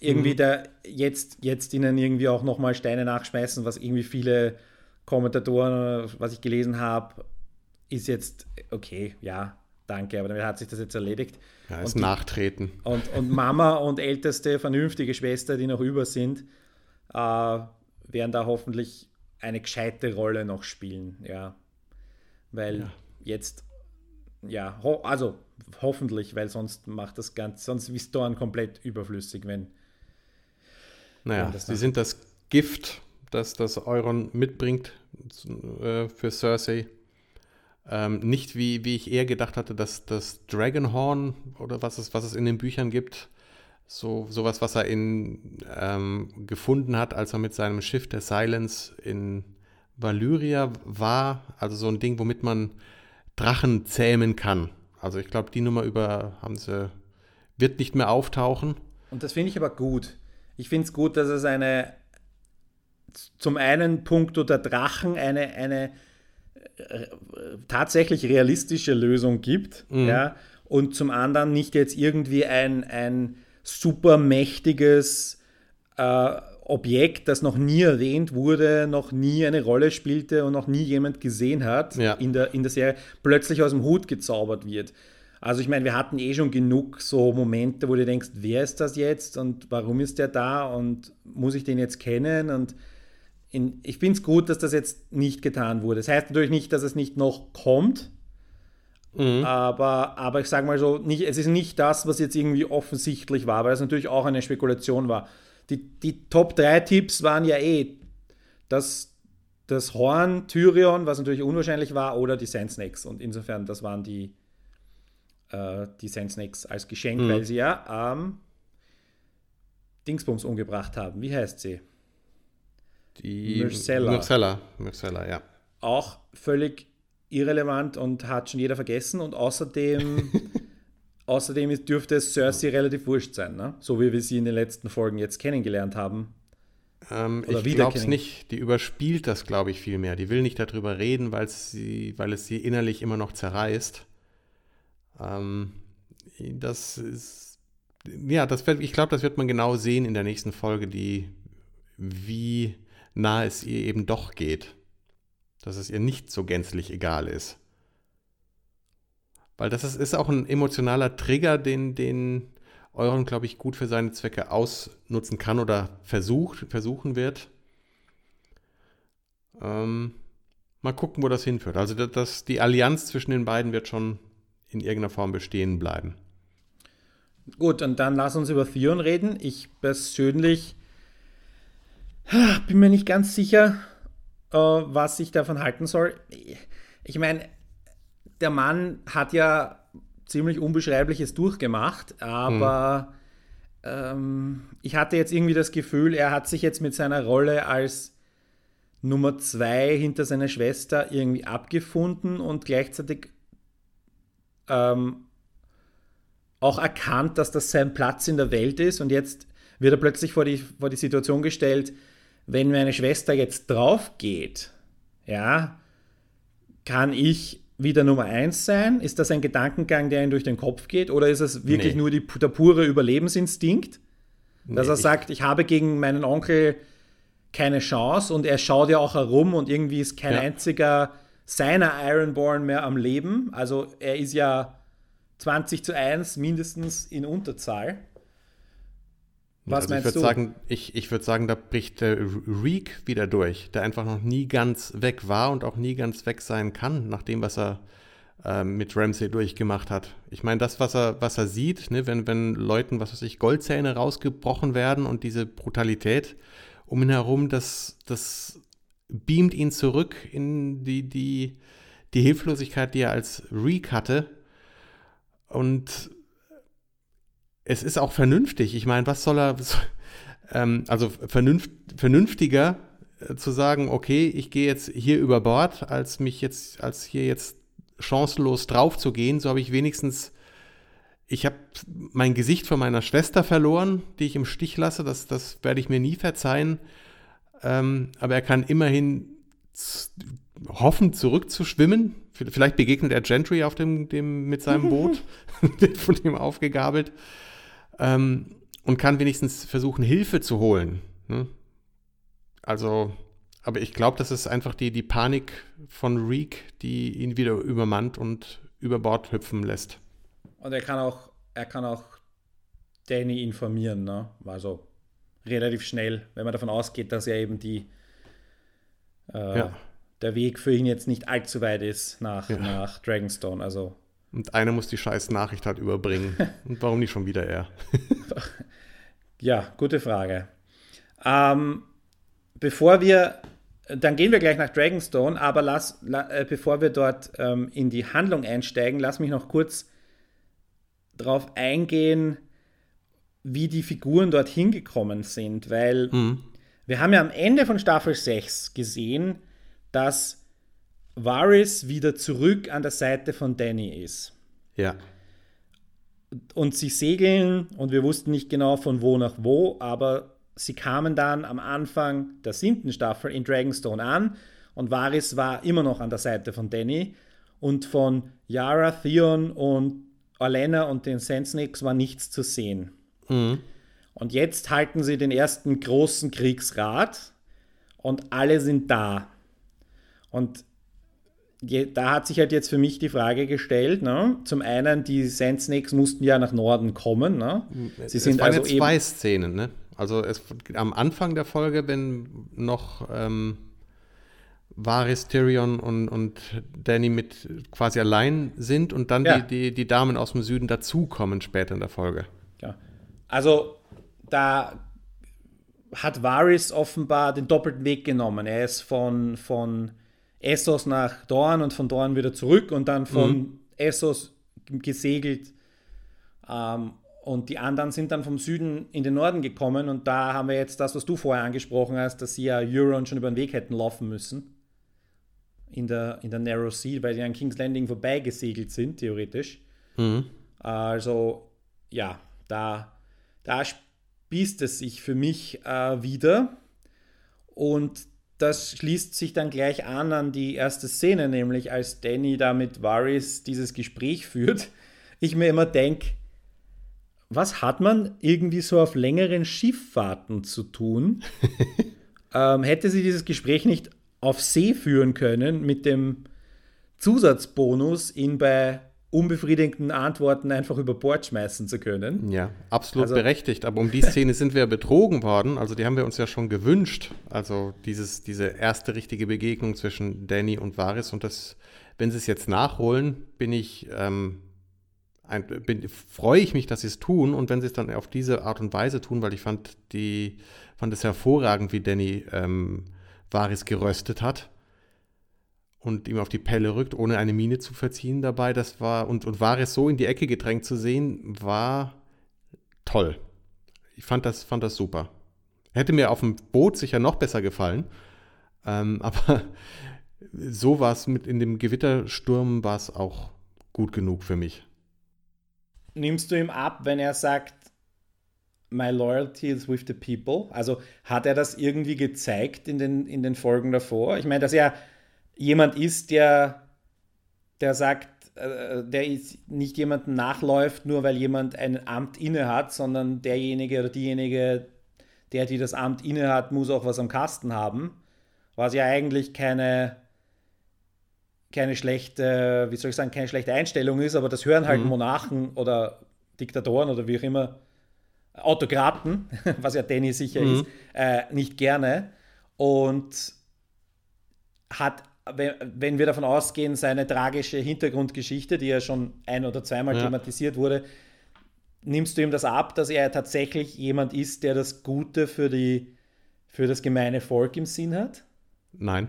irgendwie Mhm. da jetzt, jetzt ihnen irgendwie auch nochmal Steine nachschmeißen, was irgendwie viele Kommentatoren, was ich gelesen habe, ist jetzt okay, ja, danke, aber damit hat sich das jetzt erledigt. Ja, Und ist die- Nachtreten. Und, und Mama und älteste vernünftige Schwester, die noch über sind, äh, werden da hoffentlich eine gescheite Rolle noch spielen, ja. Weil Ja. jetzt, ja, ho also hoffentlich, weil sonst macht das Ganze, sonst ist Dorn komplett überflüssig, wenn. Naja, sie sind das Gift, das das Euron mitbringt äh, für Cersei. Ähm, nicht wie, wie ich eher gedacht hatte, dass das Dragonhorn oder was es, was es in den Büchern gibt, so sowas, was er in, ähm, gefunden hat, als er mit seinem Schiff der Silence in Valyria war. Also so ein Ding, womit man Drachen zähmen kann. Also ich glaube, die Nummer über haben sie, wird nicht mehr auftauchen. Und das finde ich aber gut. Ich finde es gut, dass es eine, zum einen puncto der Drachen, eine, eine äh, tatsächlich realistische Lösung gibt. Mhm. Ja, und zum anderen nicht jetzt irgendwie ein, ein super mächtiges äh, Objekt, das noch nie erwähnt wurde, noch nie eine Rolle spielte und noch nie jemand gesehen hat Ja. in, der, in der Serie, plötzlich aus dem Hut gezaubert wird. Also ich meine, wir hatten eh schon genug so Momente, wo du denkst, wer ist das jetzt und warum ist der da und muss ich den jetzt kennen? Und in, ich finde es gut, dass das jetzt nicht getan wurde. Das heißt natürlich nicht, dass es nicht noch kommt, aber, aber ich sage mal so, nicht, es ist nicht das, was jetzt irgendwie offensichtlich war, weil es natürlich auch eine Spekulation war. Die, die Top 3 Tipps waren ja eh das, das Horn, Tyrion, was natürlich unwahrscheinlich war, oder die Sand Snakes. Und insofern, das waren die, äh, die Sand Snakes als Geschenk, weil sie ja ähm, Dingsbums umgebracht haben. Wie heißt sie? Die Myrcella. Myrcella, Myrcella, ja. auch völlig irrelevant und hat schon jeder vergessen. Und außerdem, außerdem dürfte es Cersei relativ wurscht sein, ne? so wie wir sie in den letzten Folgen jetzt kennengelernt haben. Ähm, ich glaube es nicht. Die überspielt das, glaube ich, viel mehr. Die will nicht darüber reden, weil sie, weil es sie innerlich immer noch zerreißt. Ähm, das ist, ja, das wird, ich glaube, das wird man genau sehen in der nächsten Folge, die, wie nah es ihr eben doch geht. Dass es ihr nicht so gänzlich egal ist. Weil das ist, ist auch ein emotionaler Trigger, den, den Euron, glaube ich, gut für seine Zwecke ausnutzen kann oder versucht, versuchen wird. Ähm, mal gucken, wo das hinführt. Also das, das, die Allianz zwischen den beiden wird schon in irgendeiner Form bestehen bleiben. Gut, und dann lass uns über Theon reden. Ich persönlich bin mir nicht ganz sicher, äh, was ich davon halten soll. Ich meine, der Mann hat ja ziemlich Unbeschreibliches durchgemacht, aber ähm, ich hatte jetzt irgendwie das Gefühl, er hat sich jetzt mit seiner Rolle als Nummer zwei hinter seiner Schwester irgendwie abgefunden und gleichzeitig ähm, auch erkannt, dass das sein Platz in der Welt ist. Und jetzt wird er plötzlich vor die, vor die Situation gestellt, wenn meine Schwester jetzt drauf geht, ja, kann ich wieder Nummer eins sein? Ist das ein Gedankengang, der ihm durch den Kopf geht? Oder ist es wirklich Nee. nur die, der pure Überlebensinstinkt? Dass Nee, er sagt, ich habe gegen meinen Onkel keine Chance und er schaut ja auch herum und irgendwie ist kein Ja. einziger seiner Ironborn mehr am Leben. Also er ist ja 20 zu 1 mindestens in Unterzahl. Was also ich meinst würde du? sagen, ich, ich würde sagen, da bricht der Reek wieder durch, der einfach noch nie ganz weg war und auch nie ganz weg sein kann, nach dem, was er ähm, mit Ramsey durchgemacht hat. Ich meine, das, was er, was er sieht, ne, wenn, wenn Leuten, was weiß ich, Goldzähne rausgebrochen werden und diese Brutalität um ihn herum, das, das beamt ihn zurück in die, die, die Hilflosigkeit, die er als Reek hatte. Und es ist auch vernünftig. Ich meine, was soll er, ähm, also vernünft, vernünftiger äh, zu sagen, okay, ich gehe jetzt hier über Bord, als mich jetzt, als hier jetzt chancenlos drauf zu gehen, so habe ich wenigstens, ich habe mein Gesicht von meiner Schwester verloren, die ich im Stich lasse, das, das werde ich mir nie verzeihen. Ähm, aber er kann immerhin hoffen, zurückzuschwimmen. Vielleicht begegnet er Gentry auf dem, dem mit seinem Boot, wird von ihm aufgegabelt ähm, und kann wenigstens versuchen, Hilfe zu holen. Ne? Also, aber ich glaube, das ist einfach die, die Panik von Reek, die ihn wieder übermannt und über Bord hüpfen lässt. Und er kann auch, er kann auch Danny informieren, ne? Also relativ schnell, wenn man davon ausgeht, dass er eben die äh, ja. der Weg für ihn jetzt nicht allzu weit ist nach, ja. nach Dragonstone. Also. Und einer muss die scheiß Nachricht halt überbringen. Und warum nicht schon wieder er? ja, gute Frage. Ähm, bevor wir, dann gehen wir gleich nach Dragonstone, aber lass, la, äh, bevor wir dort ähm, in die Handlung einsteigen, lass mich noch kurz darauf eingehen, wie die Figuren dort hingekommen sind, weil mhm. wir haben ja am Ende von Staffel 6 gesehen, dass Varys wieder zurück an der Seite von Danny ist. Ja. Und sie segeln und wir wussten nicht genau von wo nach wo, aber sie kamen dann am Anfang der siebten Staffel in Dragonstone an und Varys war immer noch an der Seite von Danny und von Yara, Theon und Orlena und den Sand Snakes war nichts zu sehen. Mhm. Und jetzt halten sie den ersten großen Kriegsrat und alle sind da. Und da hat sich halt jetzt für mich die Frage gestellt, ne? zum einen, die Sand Snakes mussten ja nach Norden kommen. Ne? Sie es sind waren also zwei Szenen, ne? Also es, am Anfang der Folge, wenn noch ähm, Varys, Tyrion und, und Danny mit quasi allein sind und dann ja. die, die, die Damen aus dem Süden dazukommen später in der Folge. Ja. Also da hat Varys offenbar den doppelten Weg genommen. Er ist von, von Essos nach Dorn und von Dorn wieder zurück und dann von mhm. Essos gesegelt. Ähm, und die anderen sind dann vom Süden in den Norden gekommen und da haben wir jetzt das, was du vorher angesprochen hast, dass sie ja Euron schon über den Weg hätten laufen müssen. In der, in der Narrow Sea, weil die an King's Landing vorbeigesegelt sind, theoretisch. Mhm. Also, ja, da da spießt es sich für mich äh, wieder. Und das schließt sich dann gleich an an die erste Szene, nämlich als Danny da mit Varys dieses Gespräch führt. Ich mir immer denke, was hat man irgendwie so auf längeren Schifffahrten zu tun? ähm, hätte sie dieses Gespräch nicht auf See führen können mit dem Zusatzbonus, ihn bei unbefriedigenden Antworten einfach über Bord schmeißen zu können. Ja, absolut also, berechtigt. Aber um die Szene sind wir betrogen worden. Also die haben wir uns ja schon gewünscht. Also dieses, diese erste richtige Begegnung zwischen Danny und Varys. Und das, wenn sie es jetzt nachholen, bin ich, ähm, ein, bin, freue ich mich, dass sie es tun. Und wenn sie es dann auf diese Art und Weise tun, weil ich fand die, fand es hervorragend, wie Danny ähm, Varys geröstet hat und ihm auf die Pelle rückt, ohne eine Miene zu verziehen dabei. Das war, und, und war es so in die Ecke gedrängt zu sehen, war toll. Ich fand das, fand das super. Hätte mir auf dem Boot sicher noch besser gefallen. Ähm, aber so war es mit in dem Gewittersturm war es auch gut genug für mich. Nimmst du ihm ab, wenn er sagt, My loyalty is with the people? Also hat er das irgendwie gezeigt in den, in den Folgen davor? Ich meine, dass er jemand ist, der, der sagt, äh, der ist nicht jemandem nachläuft, nur weil jemand ein Amt inne hat, sondern derjenige oder diejenige, der, die das Amt inne hat, muss auch was am Kasten haben. Was ja eigentlich keine, keine schlechte, wie soll ich sagen, keine schlechte Einstellung ist, aber das hören halt mhm. Monarchen oder Diktatoren oder wie auch immer, Autokraten, was ja Danny sicher mhm. ist, äh, nicht gerne. Und hat wenn wir davon ausgehen, seine tragische Hintergrundgeschichte, die ja schon ein- oder zweimal ja. thematisiert wurde, nimmst du ihm das ab, dass er tatsächlich jemand ist, der das Gute für, die, für das gemeine Volk im Sinn hat? Nein.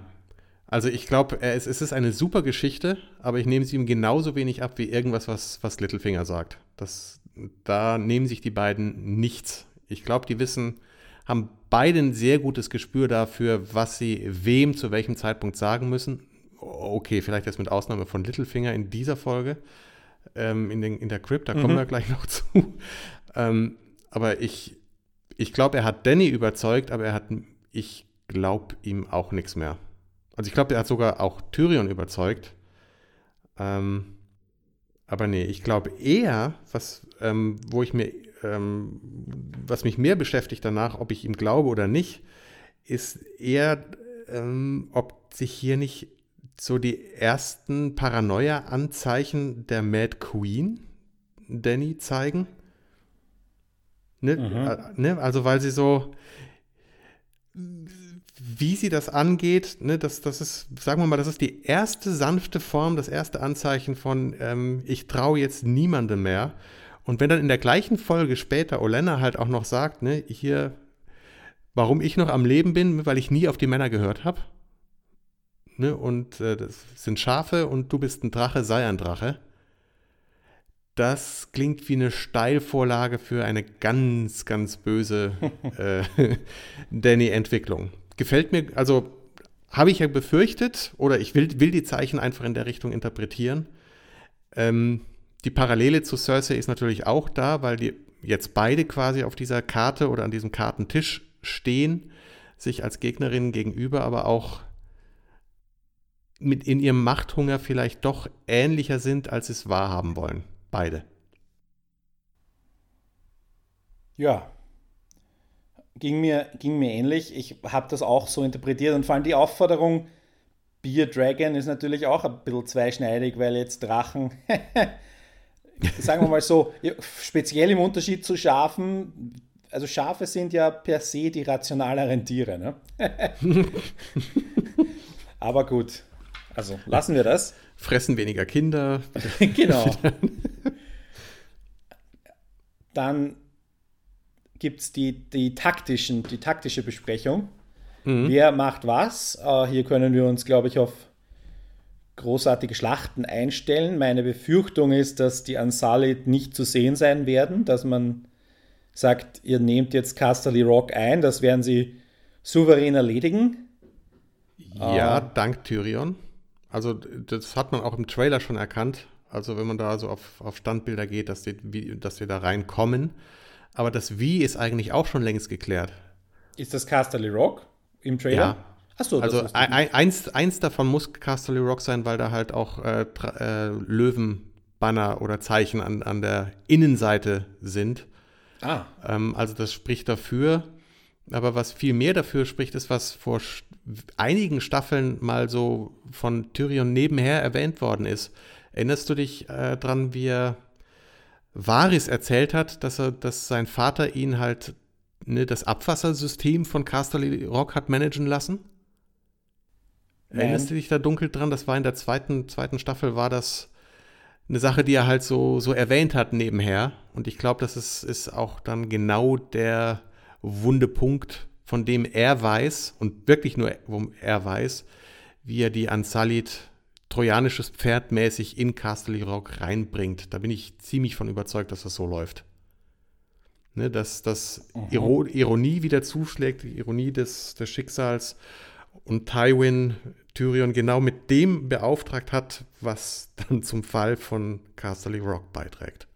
Also ich glaube, es, es ist eine super Geschichte, aber ich nehme sie ihm genauso wenig ab wie irgendwas, was, was Littlefinger sagt. Das, da nehmen sich die beiden nichts. Ich glaube, die wissen, haben beide ein sehr gutes Gespür dafür, was sie wem zu welchem Zeitpunkt sagen müssen. Okay, vielleicht jetzt mit Ausnahme von Littlefinger in dieser Folge, ähm, in, den, in der Crypt, da mhm. kommen wir gleich noch zu. Ähm, aber ich, ich glaube, er hat Danny überzeugt, aber er hat, ich glaube ihm auch nichts mehr. Also ich glaube, er hat sogar auch Tyrion überzeugt. Ähm, aber nee, ich glaube eher, was, ähm, wo ich mir, ähm, was mich mehr beschäftigt danach, ob ich ihm glaube oder nicht, ist eher, ähm, ob sich hier nicht so die ersten Paranoia-Anzeichen der Mad Queen Danny zeigen. Ne? Mhm. Äh, ne? Also weil sie so, wie sie das angeht, ne, das, das ist, sagen wir mal, das ist die erste sanfte Form, das erste Anzeichen von, ähm, ich traue jetzt niemandem mehr. Und wenn dann in der gleichen Folge später Olenna halt auch noch sagt, ne, hier, warum ich noch am Leben bin, weil ich nie auf die Männer gehört habe. Ne, und äh, das sind Schafe und du bist ein Drache, sei ein Drache. Das klingt wie eine Steilvorlage für eine ganz, ganz böse äh, Danny-Entwicklung. Gefällt mir, also habe ich ja befürchtet, oder ich will, will die Zeichen einfach in der Richtung interpretieren. Ähm, die Parallele zu Cersei ist natürlich auch da, weil die jetzt beide quasi auf dieser Karte oder an diesem Kartentisch stehen, sich als Gegnerinnen gegenüber, aber auch mit in ihrem Machthunger vielleicht doch ähnlicher sind, als sie es wahrhaben wollen. Beide. Ja, ging mir, ging mir ähnlich. Ich habe das auch so interpretiert und vor allem die Aufforderung, Beer Dragon ist natürlich auch ein bisschen zweischneidig, weil jetzt Drachen, sagen wir mal so, speziell im Unterschied zu Schafen, also Schafe sind ja per se die rationaleren Tiere. Ne? Aber gut, also lassen wir das. Fressen weniger Kinder. genau. Dann gibt es die, die, taktischen, die taktische Besprechung. Mhm. Wer macht was? Uh, hier können wir uns, glaube ich, auf großartige Schlachten einstellen. Meine Befürchtung ist, dass die Ansalit nicht zu sehen sein werden, dass man sagt, ihr nehmt jetzt Casterly Rock ein, das werden sie souverän erledigen. Ja, uh, dank Tyrion. Also das hat man auch im Trailer schon erkannt. Also wenn man da so auf, auf Standbilder geht, dass, die, dass wir da reinkommen. Aber das Wie ist eigentlich auch schon längst geklärt. Ist das Casterly Rock im Trailer? Ja. Achso, also ein, eins, eins davon muss Casterly Rock sein, weil da halt auch äh, äh, Löwenbanner oder Zeichen an, an der Innenseite sind. Ah. Ähm, also das spricht dafür. Aber was viel mehr dafür spricht, ist, was vor einigen Staffeln mal so von Tyrion nebenher erwähnt worden ist. Erinnerst du dich äh, dran, wie er Varys erzählt hat, dass er, dass sein Vater ihn halt ne, das Abwassersystem von Casterly Rock hat managen lassen? Nein. Erinnerst du dich da dunkel dran? Das war in der zweiten, zweiten Staffel, war das eine Sache, die er halt so, so erwähnt hat nebenher. Und ich glaube, das ist, ist auch dann genau der wunde Punkt, von dem er weiß und wirklich nur wo er weiß, wie er die Ansalit trojanisches Pferd mäßig in Castle Rock reinbringt. Da bin ich ziemlich von überzeugt, dass das so läuft. Ne, dass das mhm. Ironie wieder zuschlägt, die Ironie des, des Schicksals und Tywin Tyrion genau mit dem beauftragt hat, was dann zum Fall von Castle Rock beiträgt.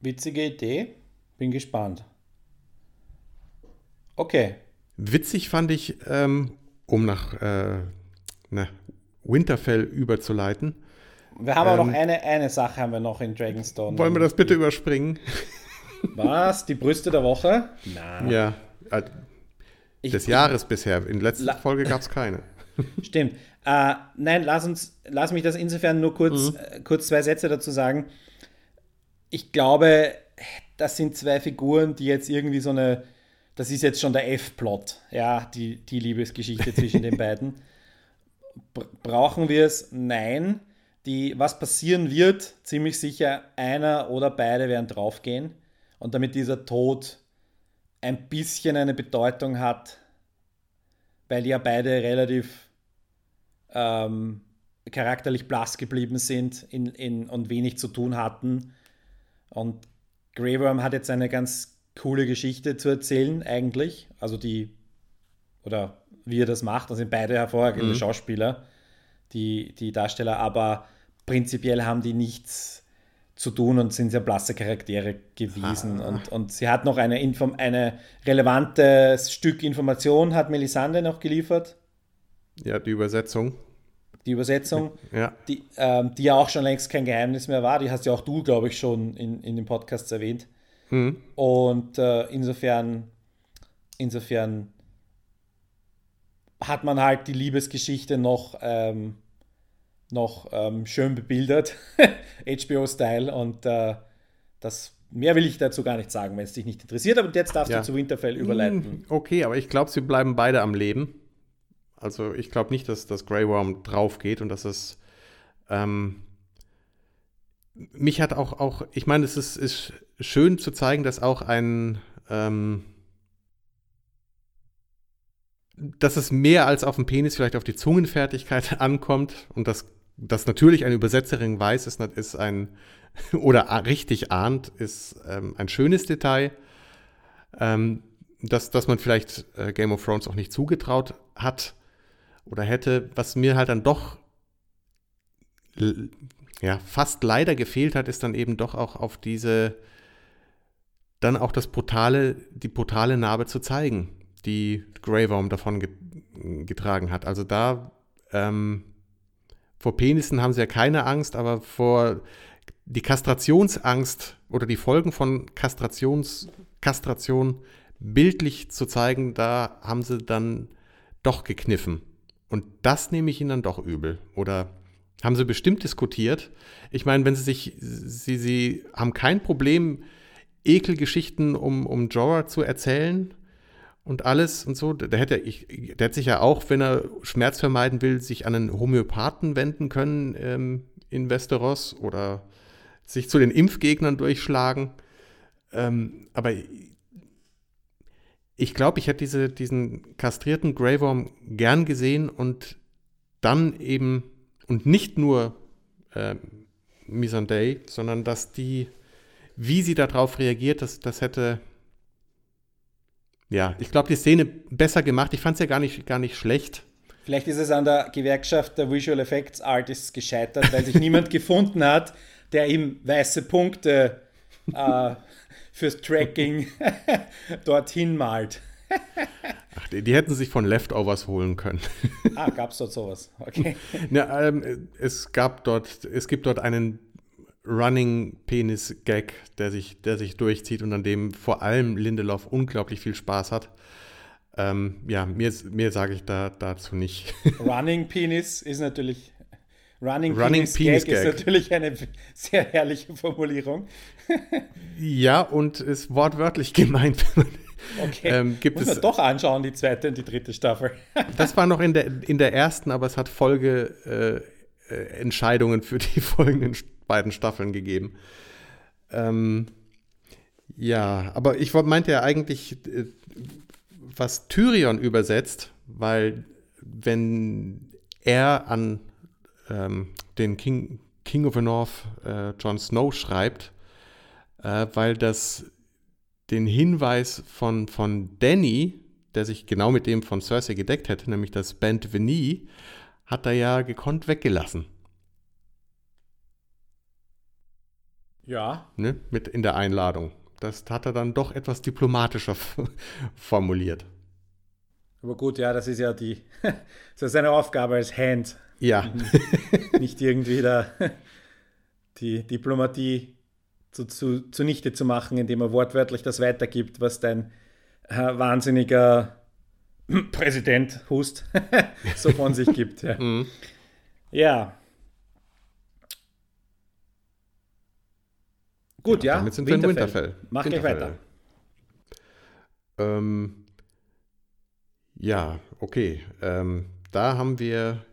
Witzige Idee, bin gespannt. Okay. Witzig fand ich, ähm, um nach äh, na, Winterfell überzuleiten. Wir haben ähm, aber noch eine, eine Sache haben wir noch in Dragonstone. Wollen wir das bitte überspringen? Was? Die Brüste der Woche? Nein. Ja, äh, des ich, Jahres bisher. In der letzten Folge gab es keine. Stimmt. Äh, nein, lass uns, lass mich das insofern nur kurz, mhm. äh, kurz zwei Sätze dazu sagen. Ich glaube, das sind zwei Figuren, die jetzt irgendwie so eine, das ist jetzt schon der F-Plot, ja, die, die Liebesgeschichte zwischen den beiden. Brauchen wir es? Nein. Die, was passieren wird, ziemlich sicher, einer oder beide werden draufgehen. Und damit dieser Tod ein bisschen eine Bedeutung hat, weil ja beide relativ ähm, charakterlich blass geblieben sind in, in, und wenig zu tun hatten. Und Grey Worm hat jetzt eine ganz coole Geschichte zu erzählen, eigentlich. Also die, oder wie er das macht. Das sind beide hervorragende mhm. Schauspieler, die, die Darsteller, aber prinzipiell haben die nichts zu tun und sind sehr blasse Charaktere gewesen. Ah. Und, und sie hat noch eine, Inform eine relevantes Stück Information, hat Melisande noch geliefert. Ja, die Übersetzung. Die Übersetzung, ja. Die, ähm, die ja auch schon längst kein Geheimnis mehr war, die hast ja auch du, glaube ich, schon in, in den Podcasts erwähnt. Mhm. Und äh, insofern, insofern hat man halt die Liebesgeschichte noch, ähm, noch ähm, schön bebildert, HBO-Style. Und äh, das mehr will ich dazu gar nicht sagen, wenn es dich nicht interessiert. Aber jetzt darfst ja. du zu Winterfell überleiten. Hm, okay, aber ich glaube, sie bleiben beide am Leben. Also ich glaube nicht, dass das Grey Worm drauf geht und dass es ähm, mich hat auch, auch ich meine, es ist, ist schön zu zeigen, dass auch ein, ähm, dass es mehr als auf dem Penis vielleicht auf die Zungenfertigkeit ankommt und dass, dass natürlich eine Übersetzerin weiß, ist, ist ein, oder richtig ahnt, ist ähm, ein schönes Detail, ähm, dass, dass man vielleicht äh, Game of Thrones auch nicht zugetraut hat oder hätte, was mir halt dann doch ja, fast leider gefehlt hat, ist dann eben doch auch auf diese, dann auch das brutale, die brutale Narbe zu zeigen, die Grey Worm davon getragen hat. Also da, ähm, vor Penissen haben sie ja keine Angst, aber vor die Kastrationsangst oder die Folgen von Kastrations, Kastration bildlich zu zeigen, da haben sie dann doch gekniffen. Und das nehme ich ihnen dann doch übel. Oder haben sie bestimmt diskutiert. Ich meine, wenn sie sich, sie, sie haben kein Problem, Ekelgeschichten um, um Jorah zu erzählen und alles und so. Der hätte, ich, der hätte sich ja auch, wenn er Schmerz vermeiden will, sich an einen Homöopathen wenden können ähm, in Westeros oder sich zu den Impfgegnern durchschlagen. Ähm, aber ich glaube, ich hätte diese, diesen kastrierten Grey Worm gern gesehen und dann eben und nicht nur äh, Missandei, sondern dass die, wie sie darauf reagiert, das, das hätte, ja, ich glaube, die Szene besser gemacht. Ich fand es ja gar nicht, gar nicht schlecht. Vielleicht ist es an der Gewerkschaft der Visual Effects Artists gescheitert, weil sich niemand gefunden hat, der ihm weiße Punkte äh, fürs Tracking dorthin malt. Ach, die, die, hätten sich von Leftovers holen können. ah, gab es dort sowas? Okay. Ja, ähm, es gab dort, es gibt dort einen Running Penis Gag, der sich, der sich durchzieht und an dem vor allem Lindelof unglaublich viel Spaß hat. Ähm, ja, mir, mir sage ich da dazu nicht. Running Penis ist natürlich Running, Running Penis, Penis Gag, Gag, ist natürlich eine sehr herrliche Formulierung. ja, und ist wortwörtlich gemeint, Okay. Ähm, gibt Muss es doch anschauen, die zweite und die dritte Staffel. das war noch in der, in der ersten, aber es hat Folgeentscheidungen äh, äh für die folgenden beiden Staffeln gegeben. Ähm, ja, aber ich meinte ja eigentlich, äh, was Tyrion übersetzt, weil wenn er an ähm, den King, King of the North, äh, Jon Snow, schreibt, äh, weil das den Hinweis von, von Danny, der sich genau mit dem von Cersei gedeckt hätte, nämlich das Band Venie, hat er ja gekonnt weggelassen. Ja. Ne, mit in der Einladung. Das hat er dann doch etwas diplomatischer formuliert. Aber gut, ja, das ist ja die, das ist seine Aufgabe als Hand. Ja. Nicht irgendwie da die Diplomatie zu, zu, zunichte zu machen, indem er wortwörtlich das weitergibt, was dein äh, wahnsinniger Präsident Hust so von sich gibt. Ja. Mhm. ja. Gut, ja. Damit sind wir in Winterfell. Mach gleich weiter. Ähm, ja, okay. Ähm, da haben wir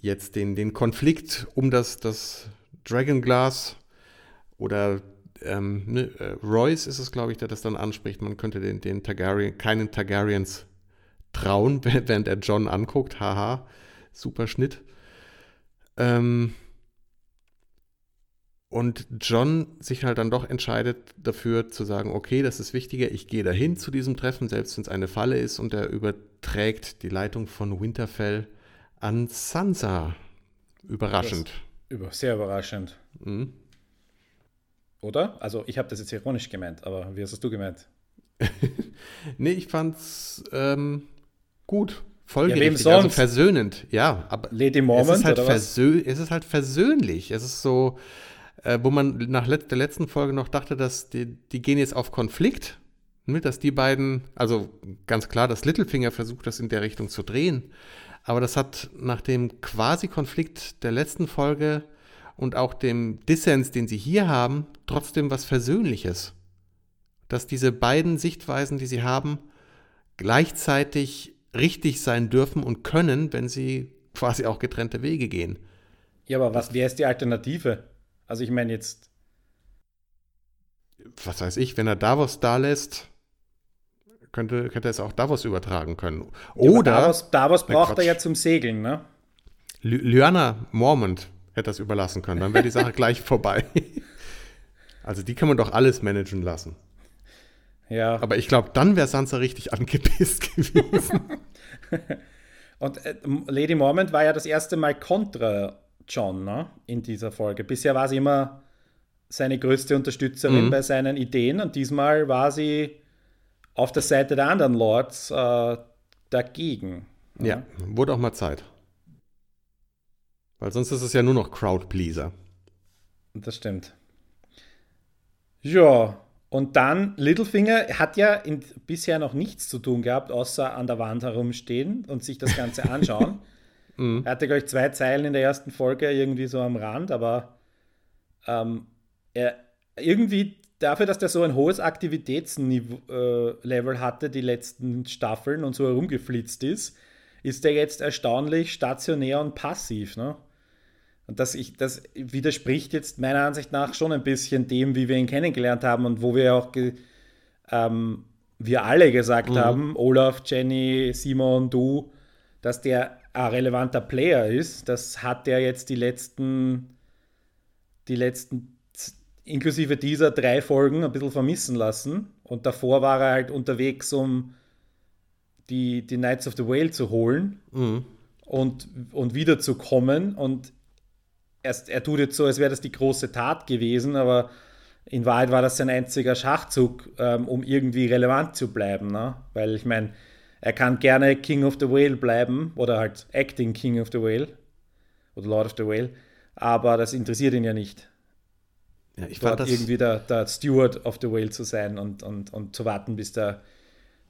jetzt den, den Konflikt um das, das Dragonglass oder ähm, ne, äh, Royce ist es, glaube ich, der das dann anspricht. Man könnte den, den Targaryen, keinen Targaryens trauen, während er John anguckt. Haha, super Schnitt. Ähm, und John sich halt dann doch entscheidet dafür zu sagen, okay, das ist wichtiger, ich gehe dahin zu diesem Treffen, selbst wenn es eine Falle ist, und er überträgt die Leitung von Winterfell an Sansa. Überraschend. Über, sehr überraschend. Mhm. Oder? Also ich habe das jetzt ironisch gemeint, aber wie hast du gemeint? nee, ich fand's ähm, gut. folgerichtig, ja, also versöhnend. Ja, aber Lady Mormont, es, ist halt versö es ist halt versöhnlich. Es ist so, äh, wo man nach let der letzten Folge noch dachte, dass die, die gehen jetzt auf Konflikt, ne, dass die beiden, also ganz klar, dass Littlefinger versucht, das in der Richtung zu drehen. Aber das hat nach dem Quasi-Konflikt der letzten Folge und auch dem Dissens, den sie hier haben, trotzdem was Versöhnliches. Dass diese beiden Sichtweisen, die sie haben, gleichzeitig richtig sein dürfen und können, wenn sie quasi auch getrennte Wege gehen. Ja, aber was wäre es die Alternative? Also ich meine jetzt. Was weiß ich, wenn er Davos da lässt, könnte, könnte er es auch Davos übertragen können. Oder. Ja, Davos, Davos braucht er ja zum Segeln, ne? Lyanna Mormont hätte das überlassen können, dann wäre die Sache gleich vorbei. Also die kann man doch alles managen lassen. Ja. Aber ich glaube, dann wäre Sansa richtig angepisst gewesen. Und äh, Lady Mormont war ja das erste Mal kontra John ne, in dieser Folge. Bisher war sie immer seine größte Unterstützerin mhm. bei seinen Ideen und diesmal war sie auf der Seite der anderen Lords äh, dagegen. Ja. ja, wurde auch mal Zeit. Weil sonst ist es ja nur noch Crowdpleaser. Das stimmt. Ja, und dann Littlefinger hat ja in, bisher noch nichts zu tun gehabt, außer an der Wand herumstehen und sich das Ganze anschauen. Mhm. Er hatte, glaube ich, zwei Zeilen in der ersten Folge irgendwie so am Rand, aber ähm, er irgendwie dafür, dass der so ein hohes Aktivitätslevel äh, hatte, die letzten Staffeln und so herumgeflitzt ist, ist er jetzt erstaunlich stationär und passiv. Ne? Und das, ich, das widerspricht jetzt meiner Ansicht nach schon ein bisschen dem, wie wir ihn kennengelernt haben und wo wir auch ähm, wir alle gesagt mhm. haben, Olaf, Jenny, Simon, du, dass der ein relevanter Player ist. Das hat er jetzt die letzten, die letzten, inklusive dieser drei Folgen, ein bisschen vermissen lassen. Und davor war er halt unterwegs, um die, die Knights of the Whale zu holen mhm. und, und wiederzukommen. Und erst, er tut jetzt so, als wäre das die große Tat gewesen, aber in Wahrheit war das sein einziger Schachzug, ähm, um irgendwie relevant zu bleiben. Ne? Weil ich meine, er kann gerne King of the Whale bleiben oder halt Acting King of the Whale oder Lord of the Whale, aber das interessiert ihn ja nicht. Ja, ich Dort irgendwie der, der Steward of the Whale zu sein und, und, und zu warten, bis der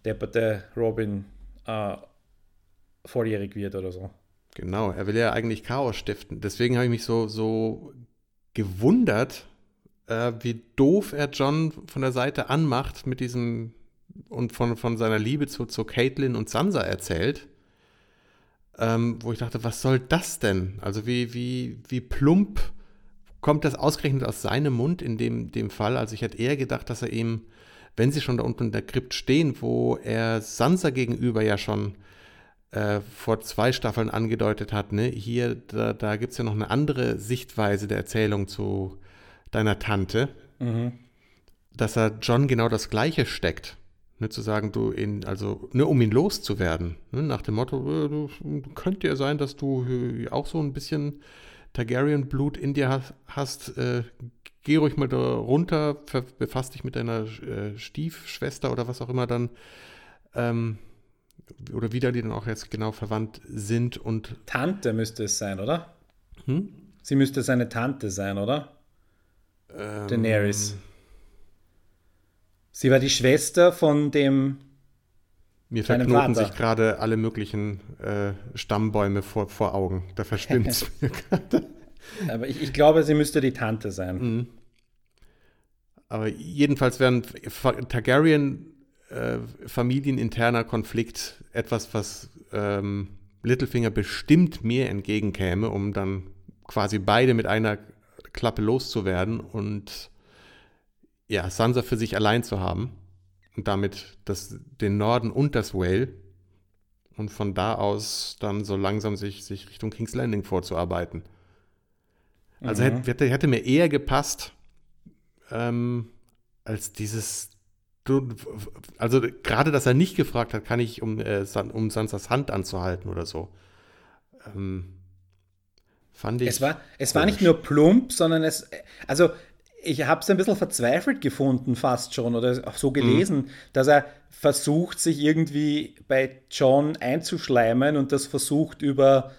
depperte Robin äh, volljährig wird oder so. Genau, er will ja eigentlich Chaos stiften. Deswegen habe ich mich so, so gewundert, äh, wie doof er John von der Seite anmacht mit diesem und von, von seiner Liebe zu, zu Caitlin und Sansa erzählt. Ähm, wo ich dachte, was soll das denn? Also wie, wie, wie plump kommt das ausgerechnet aus seinem Mund in dem, dem Fall? Also ich hätte eher gedacht, dass er ihm, wenn sie schon da unten in der Krypt stehen, wo er Sansa gegenüber ja schon äh, vor zwei Staffeln angedeutet hat, ne, hier, da, da gibt es ja noch eine andere Sichtweise der Erzählung zu deiner Tante, mhm. dass er John genau das Gleiche steckt. Ne, zu sagen, du in, also, ne, um ihn loszuwerden. Ne, nach dem Motto, äh, du, könnte ja sein, dass du äh, auch so ein bisschen Targaryen-Blut in dir hast. Äh, geh ruhig mal da runter, befass dich mit deiner äh, Stiefschwester oder was auch immer dann. Ähm, oder wieder die dann auch jetzt genau verwandt sind und. Tante müsste es sein, oder? Hm? Sie müsste seine Tante sein, oder? Ähm, Daenerys. Sie war die Schwester von dem. Mir verknoten sich gerade alle möglichen äh, Stammbäume vor, vor Augen. Da verstimmt es mir gerade. Aber ich, ich, glaube, sie müsste die Tante sein. Mhm. Aber jedenfalls wären Targaryen äh, familieninterner Konflikt etwas, was ähm, Littlefinger bestimmt mir entgegenkäme, um dann quasi beide mit einer Klappe loszuwerden und ja, Sansa für sich allein zu haben und damit das, den Norden und das Whale und von da aus dann so langsam sich, sich Richtung King's Landing vorzuarbeiten. Also mhm. hätte, hätte, mir eher gepasst ähm, als dieses also gerade, dass er nicht gefragt hat, kann ich, um, äh, um Sansas Hand anzuhalten oder so. Ähm, fand ich. Es war, es war nicht nur plump, sondern es, also ich habe es ein bisschen verzweifelt gefunden, fast schon, oder auch so gelesen, mhm. dass er versucht, sich irgendwie bei John einzuschleimen und das versucht über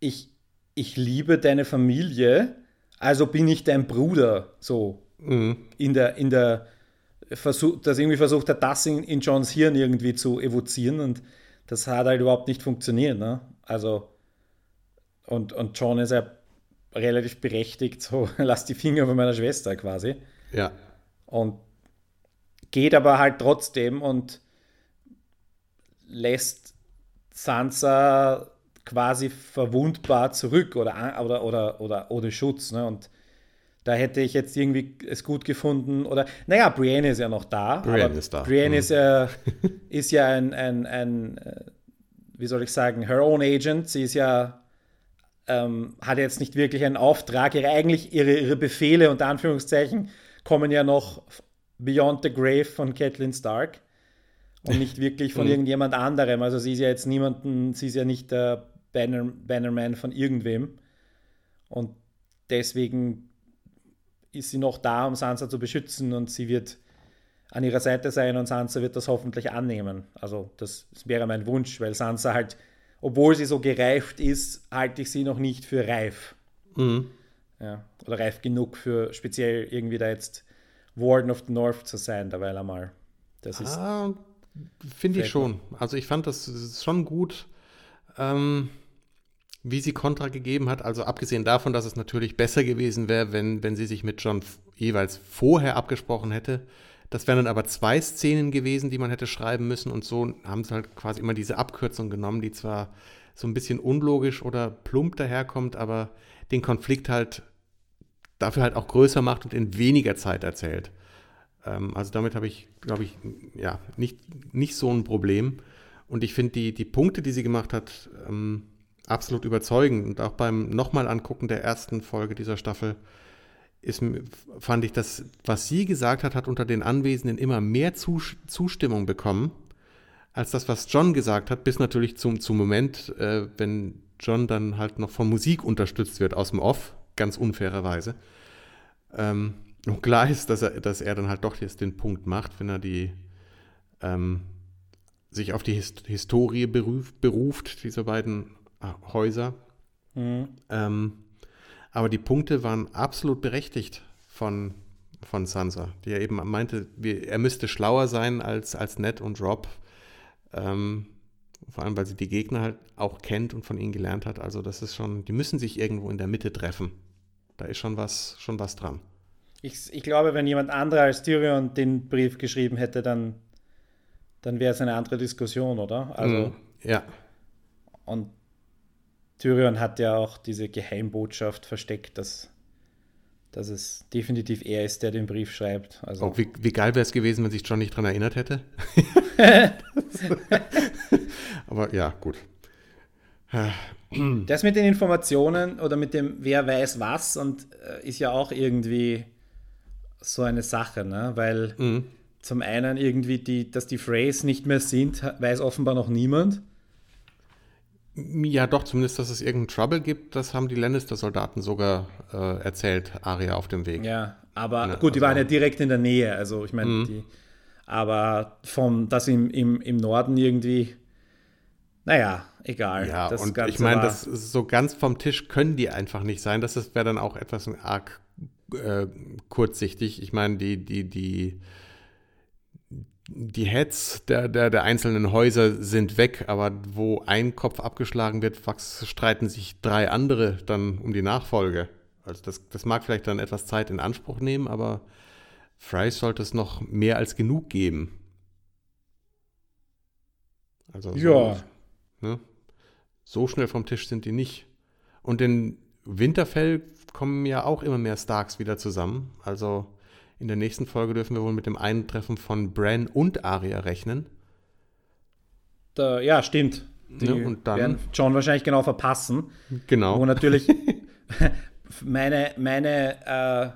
ich, ich liebe deine Familie, also bin ich dein Bruder, so mhm. in der, in der Versuch, dass irgendwie versucht hat, das in, in Johns Hirn irgendwie zu evozieren und das hat halt überhaupt nicht funktioniert. Ne? Also, und, und John ist ja relativ berechtigt, so lass die Finger von meiner Schwester quasi. Ja. Und geht aber halt trotzdem und lässt Sansa quasi verwundbar zurück oder, oder, oder, oder ohne Schutz. Ne? Und da hätte ich jetzt irgendwie es gut gefunden. Oder, naja, Brienne ist ja noch da. Brienne ist da. Brienne mhm. ist, ja, ist ja ein, ein, ein, äh, wie soll ich sagen, her own agent. Sie ist ja, ähm, hat jetzt nicht wirklich einen Auftrag. Ihre, eigentlich ihre, ihre Befehle, unter Anführungszeichen, kommen ja noch Beyond the Grave von Catelyn Stark und nicht wirklich von mhm. irgendjemand anderem. Also sie ist ja jetzt niemanden, sie ist ja nicht der Banner, Bannerman von irgendwem. Und deswegen ist sie noch da, um Sansa zu beschützen und sie wird an ihrer Seite sein und Sansa wird das hoffentlich annehmen. Also das wäre mein Wunsch, weil Sansa halt, obwohl sie so gereift ist, halte ich sie noch nicht für reif. Mhm. Ja, oder reif genug für speziell irgendwie da jetzt Warden of the North zu sein, derweil einmal. Das ist. Ah, Finde ich schon. Also ich fand das schon gut. Ähm, wie sie Kontra gegeben hat. Also abgesehen davon, dass es natürlich besser gewesen wäre, wenn, wenn sie sich mit John jeweils vorher abgesprochen hätte. Das wären dann aber zwei Szenen gewesen, die man hätte schreiben müssen. Und so haben sie halt quasi immer diese Abkürzung genommen, die zwar so ein bisschen unlogisch oder plump daherkommt, aber den Konflikt halt dafür halt auch größer macht und in weniger Zeit erzählt. Ähm, also damit habe ich, glaube ich, ja, nicht, nicht so ein Problem. Und ich finde die, die Punkte, die sie gemacht hat, ähm, absolut überzeugend. Und auch beim nochmal angucken der ersten Folge dieser Staffel ist, fand ich, dass was sie gesagt hat, hat unter den Anwesenden immer mehr Zustimmung bekommen, als das, was John gesagt hat, bis natürlich zum, zum Moment, äh, wenn John dann halt noch von Musik unterstützt wird aus dem Off, ganz unfairerweise. Ähm, und klar ist, dass er, dass er dann halt doch jetzt den Punkt macht, wenn er die ähm, sich auf die Hist Historie beruft, beruft, dieser beiden Häuser. Mhm. Ähm, aber die Punkte waren absolut berechtigt von, von Sansa, die ja eben meinte, er müsste schlauer sein als, als Ned und Rob. Ähm, vor allem, weil sie die Gegner halt auch kennt und von ihnen gelernt hat. Also das ist schon, die müssen sich irgendwo in der Mitte treffen. Da ist schon was, schon was dran. Ich, ich glaube, wenn jemand anderer als Tyrion den Brief geschrieben hätte, dann, dann wäre es eine andere Diskussion, oder? Also, mm, ja. Und Tyrion hat ja auch diese Geheimbotschaft versteckt, dass, dass es definitiv er ist, der den Brief schreibt. Also oh, wie, wie geil wäre es gewesen, wenn sich John nicht daran erinnert hätte? Aber ja, gut. Das mit den Informationen oder mit dem Wer weiß was und äh, ist ja auch irgendwie so eine Sache, ne? weil mhm. zum einen irgendwie, die, dass die Phrase nicht mehr sind, weiß offenbar noch niemand. Ja, doch, zumindest, dass es irgendeinen Trouble gibt, das haben die Lannister-Soldaten sogar äh, erzählt, Aria auf dem Weg. Ja, aber ja, gut, die also, waren ja direkt in der Nähe, also ich meine, mhm. die, aber vom, das im, im, im Norden irgendwie, naja, egal. Ja, das und Ganze ich meine, das so ganz vom Tisch können die einfach nicht sein, das wäre dann auch etwas arg äh, kurzsichtig. Ich meine, die, die, die die Heads der, der, der einzelnen Häuser sind weg, aber wo ein Kopf abgeschlagen wird, streiten sich drei andere dann um die Nachfolge. Also das, das mag vielleicht dann etwas Zeit in Anspruch nehmen, aber Fry sollte es noch mehr als genug geben. Also so, ja. Ne, so schnell vom Tisch sind die nicht. Und in Winterfell kommen ja auch immer mehr Starks wieder zusammen. Also in der nächsten Folge dürfen wir wohl mit dem Eintreffen von Bran und Arya rechnen. Da, ja, stimmt. Die ja, und dann, werden John wahrscheinlich genau verpassen. Genau. Wo natürlich meine, meine äh,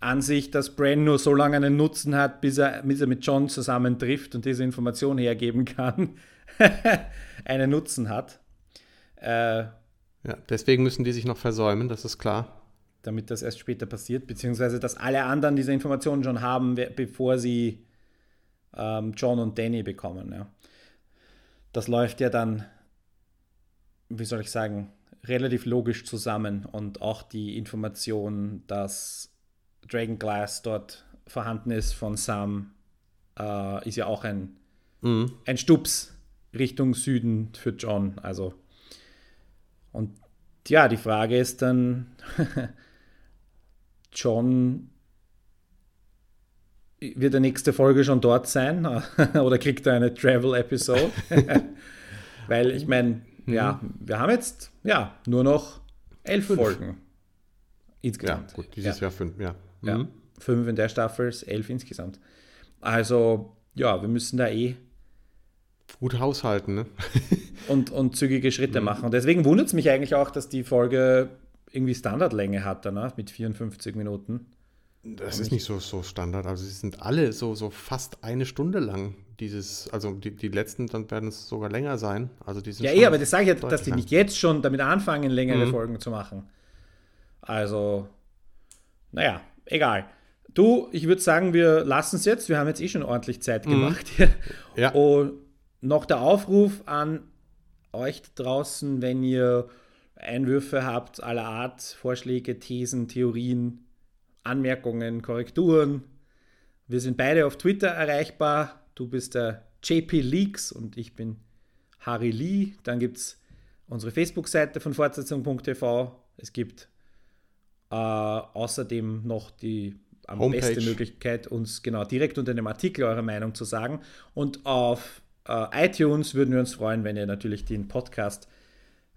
Ansicht, dass Bran nur so lange einen Nutzen hat, bis er, bis er mit John zusammentrifft und diese Information hergeben kann, einen Nutzen hat. Äh, ja, deswegen müssen die sich noch versäumen, das ist klar. Damit das erst später passiert, beziehungsweise dass alle anderen diese Informationen schon haben, bevor sie ähm, John und Danny bekommen. Ja. Das läuft ja dann, wie soll ich sagen, relativ logisch zusammen und auch die Information, dass Dragon Glass dort vorhanden ist von Sam, äh, ist ja auch ein, mhm. ein Stups Richtung Süden für John. Also, und ja, die Frage ist dann, John wird der nächste Folge schon dort sein oder kriegt er eine Travel-Episode? Weil ich meine, mhm. ja, wir haben jetzt ja nur noch elf fünf. Folgen insgesamt. Ja, gut, dieses ja. Jahr fünf, ja. Mhm. ja. Fünf in der Staffel, elf insgesamt. Also, ja, wir müssen da eh gut haushalten ne? und, und zügige Schritte mhm. machen. Und deswegen wundert es mich eigentlich auch, dass die Folge irgendwie Standardlänge hat danach mit 54 Minuten. Das ist nicht so, so Standard. Also sie sind alle so, so fast eine Stunde lang. Dieses, also die, die letzten, dann werden es sogar länger sein. Also die ja, eh, aber das sage ich ja, dass die nicht jetzt schon damit anfangen, längere mhm. Folgen zu machen. Also, naja, egal. Du, ich würde sagen, wir lassen es jetzt. Wir haben jetzt eh schon ordentlich Zeit mhm. gemacht hier. Ja. Und noch der Aufruf an euch draußen, wenn ihr Einwürfe habt aller Art, Vorschläge, Thesen, Theorien, Anmerkungen, Korrekturen. Wir sind beide auf Twitter erreichbar. Du bist der JP Leaks und ich bin Harry Lee. Dann gibt es unsere Facebook-Seite von Fortsetzung.tv. Es gibt äh, außerdem noch die am Homepage. beste Möglichkeit, uns genau direkt unter dem Artikel eure Meinung zu sagen. Und auf äh, iTunes würden wir uns freuen, wenn ihr natürlich den Podcast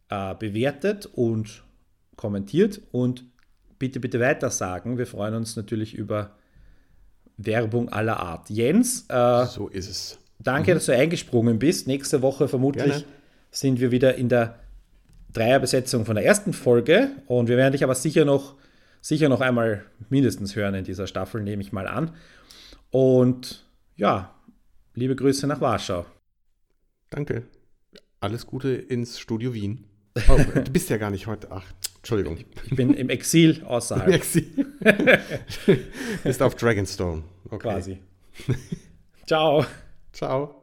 äh, bewertet und kommentiert und bitte, bitte weiter sagen. Wir freuen uns natürlich über Werbung aller Art. Jens, äh, so ist es. Danke, mhm. dass du eingesprungen bist. Nächste Woche vermutlich Gerne. sind wir wieder in der Dreierbesetzung von der ersten Folge und wir werden dich aber sicher noch, sicher noch einmal mindestens hören in dieser Staffel, nehme ich mal an. Und ja, liebe Grüße nach Warschau. Danke. Alles Gute ins Studio Wien. Oh, du bist ja gar nicht heute. Ach, Entschuldigung. Ich bin im Exil außerhalb. Im Exil. bist auf Dragonstone. Okay. Quasi. Ciao. Ciao.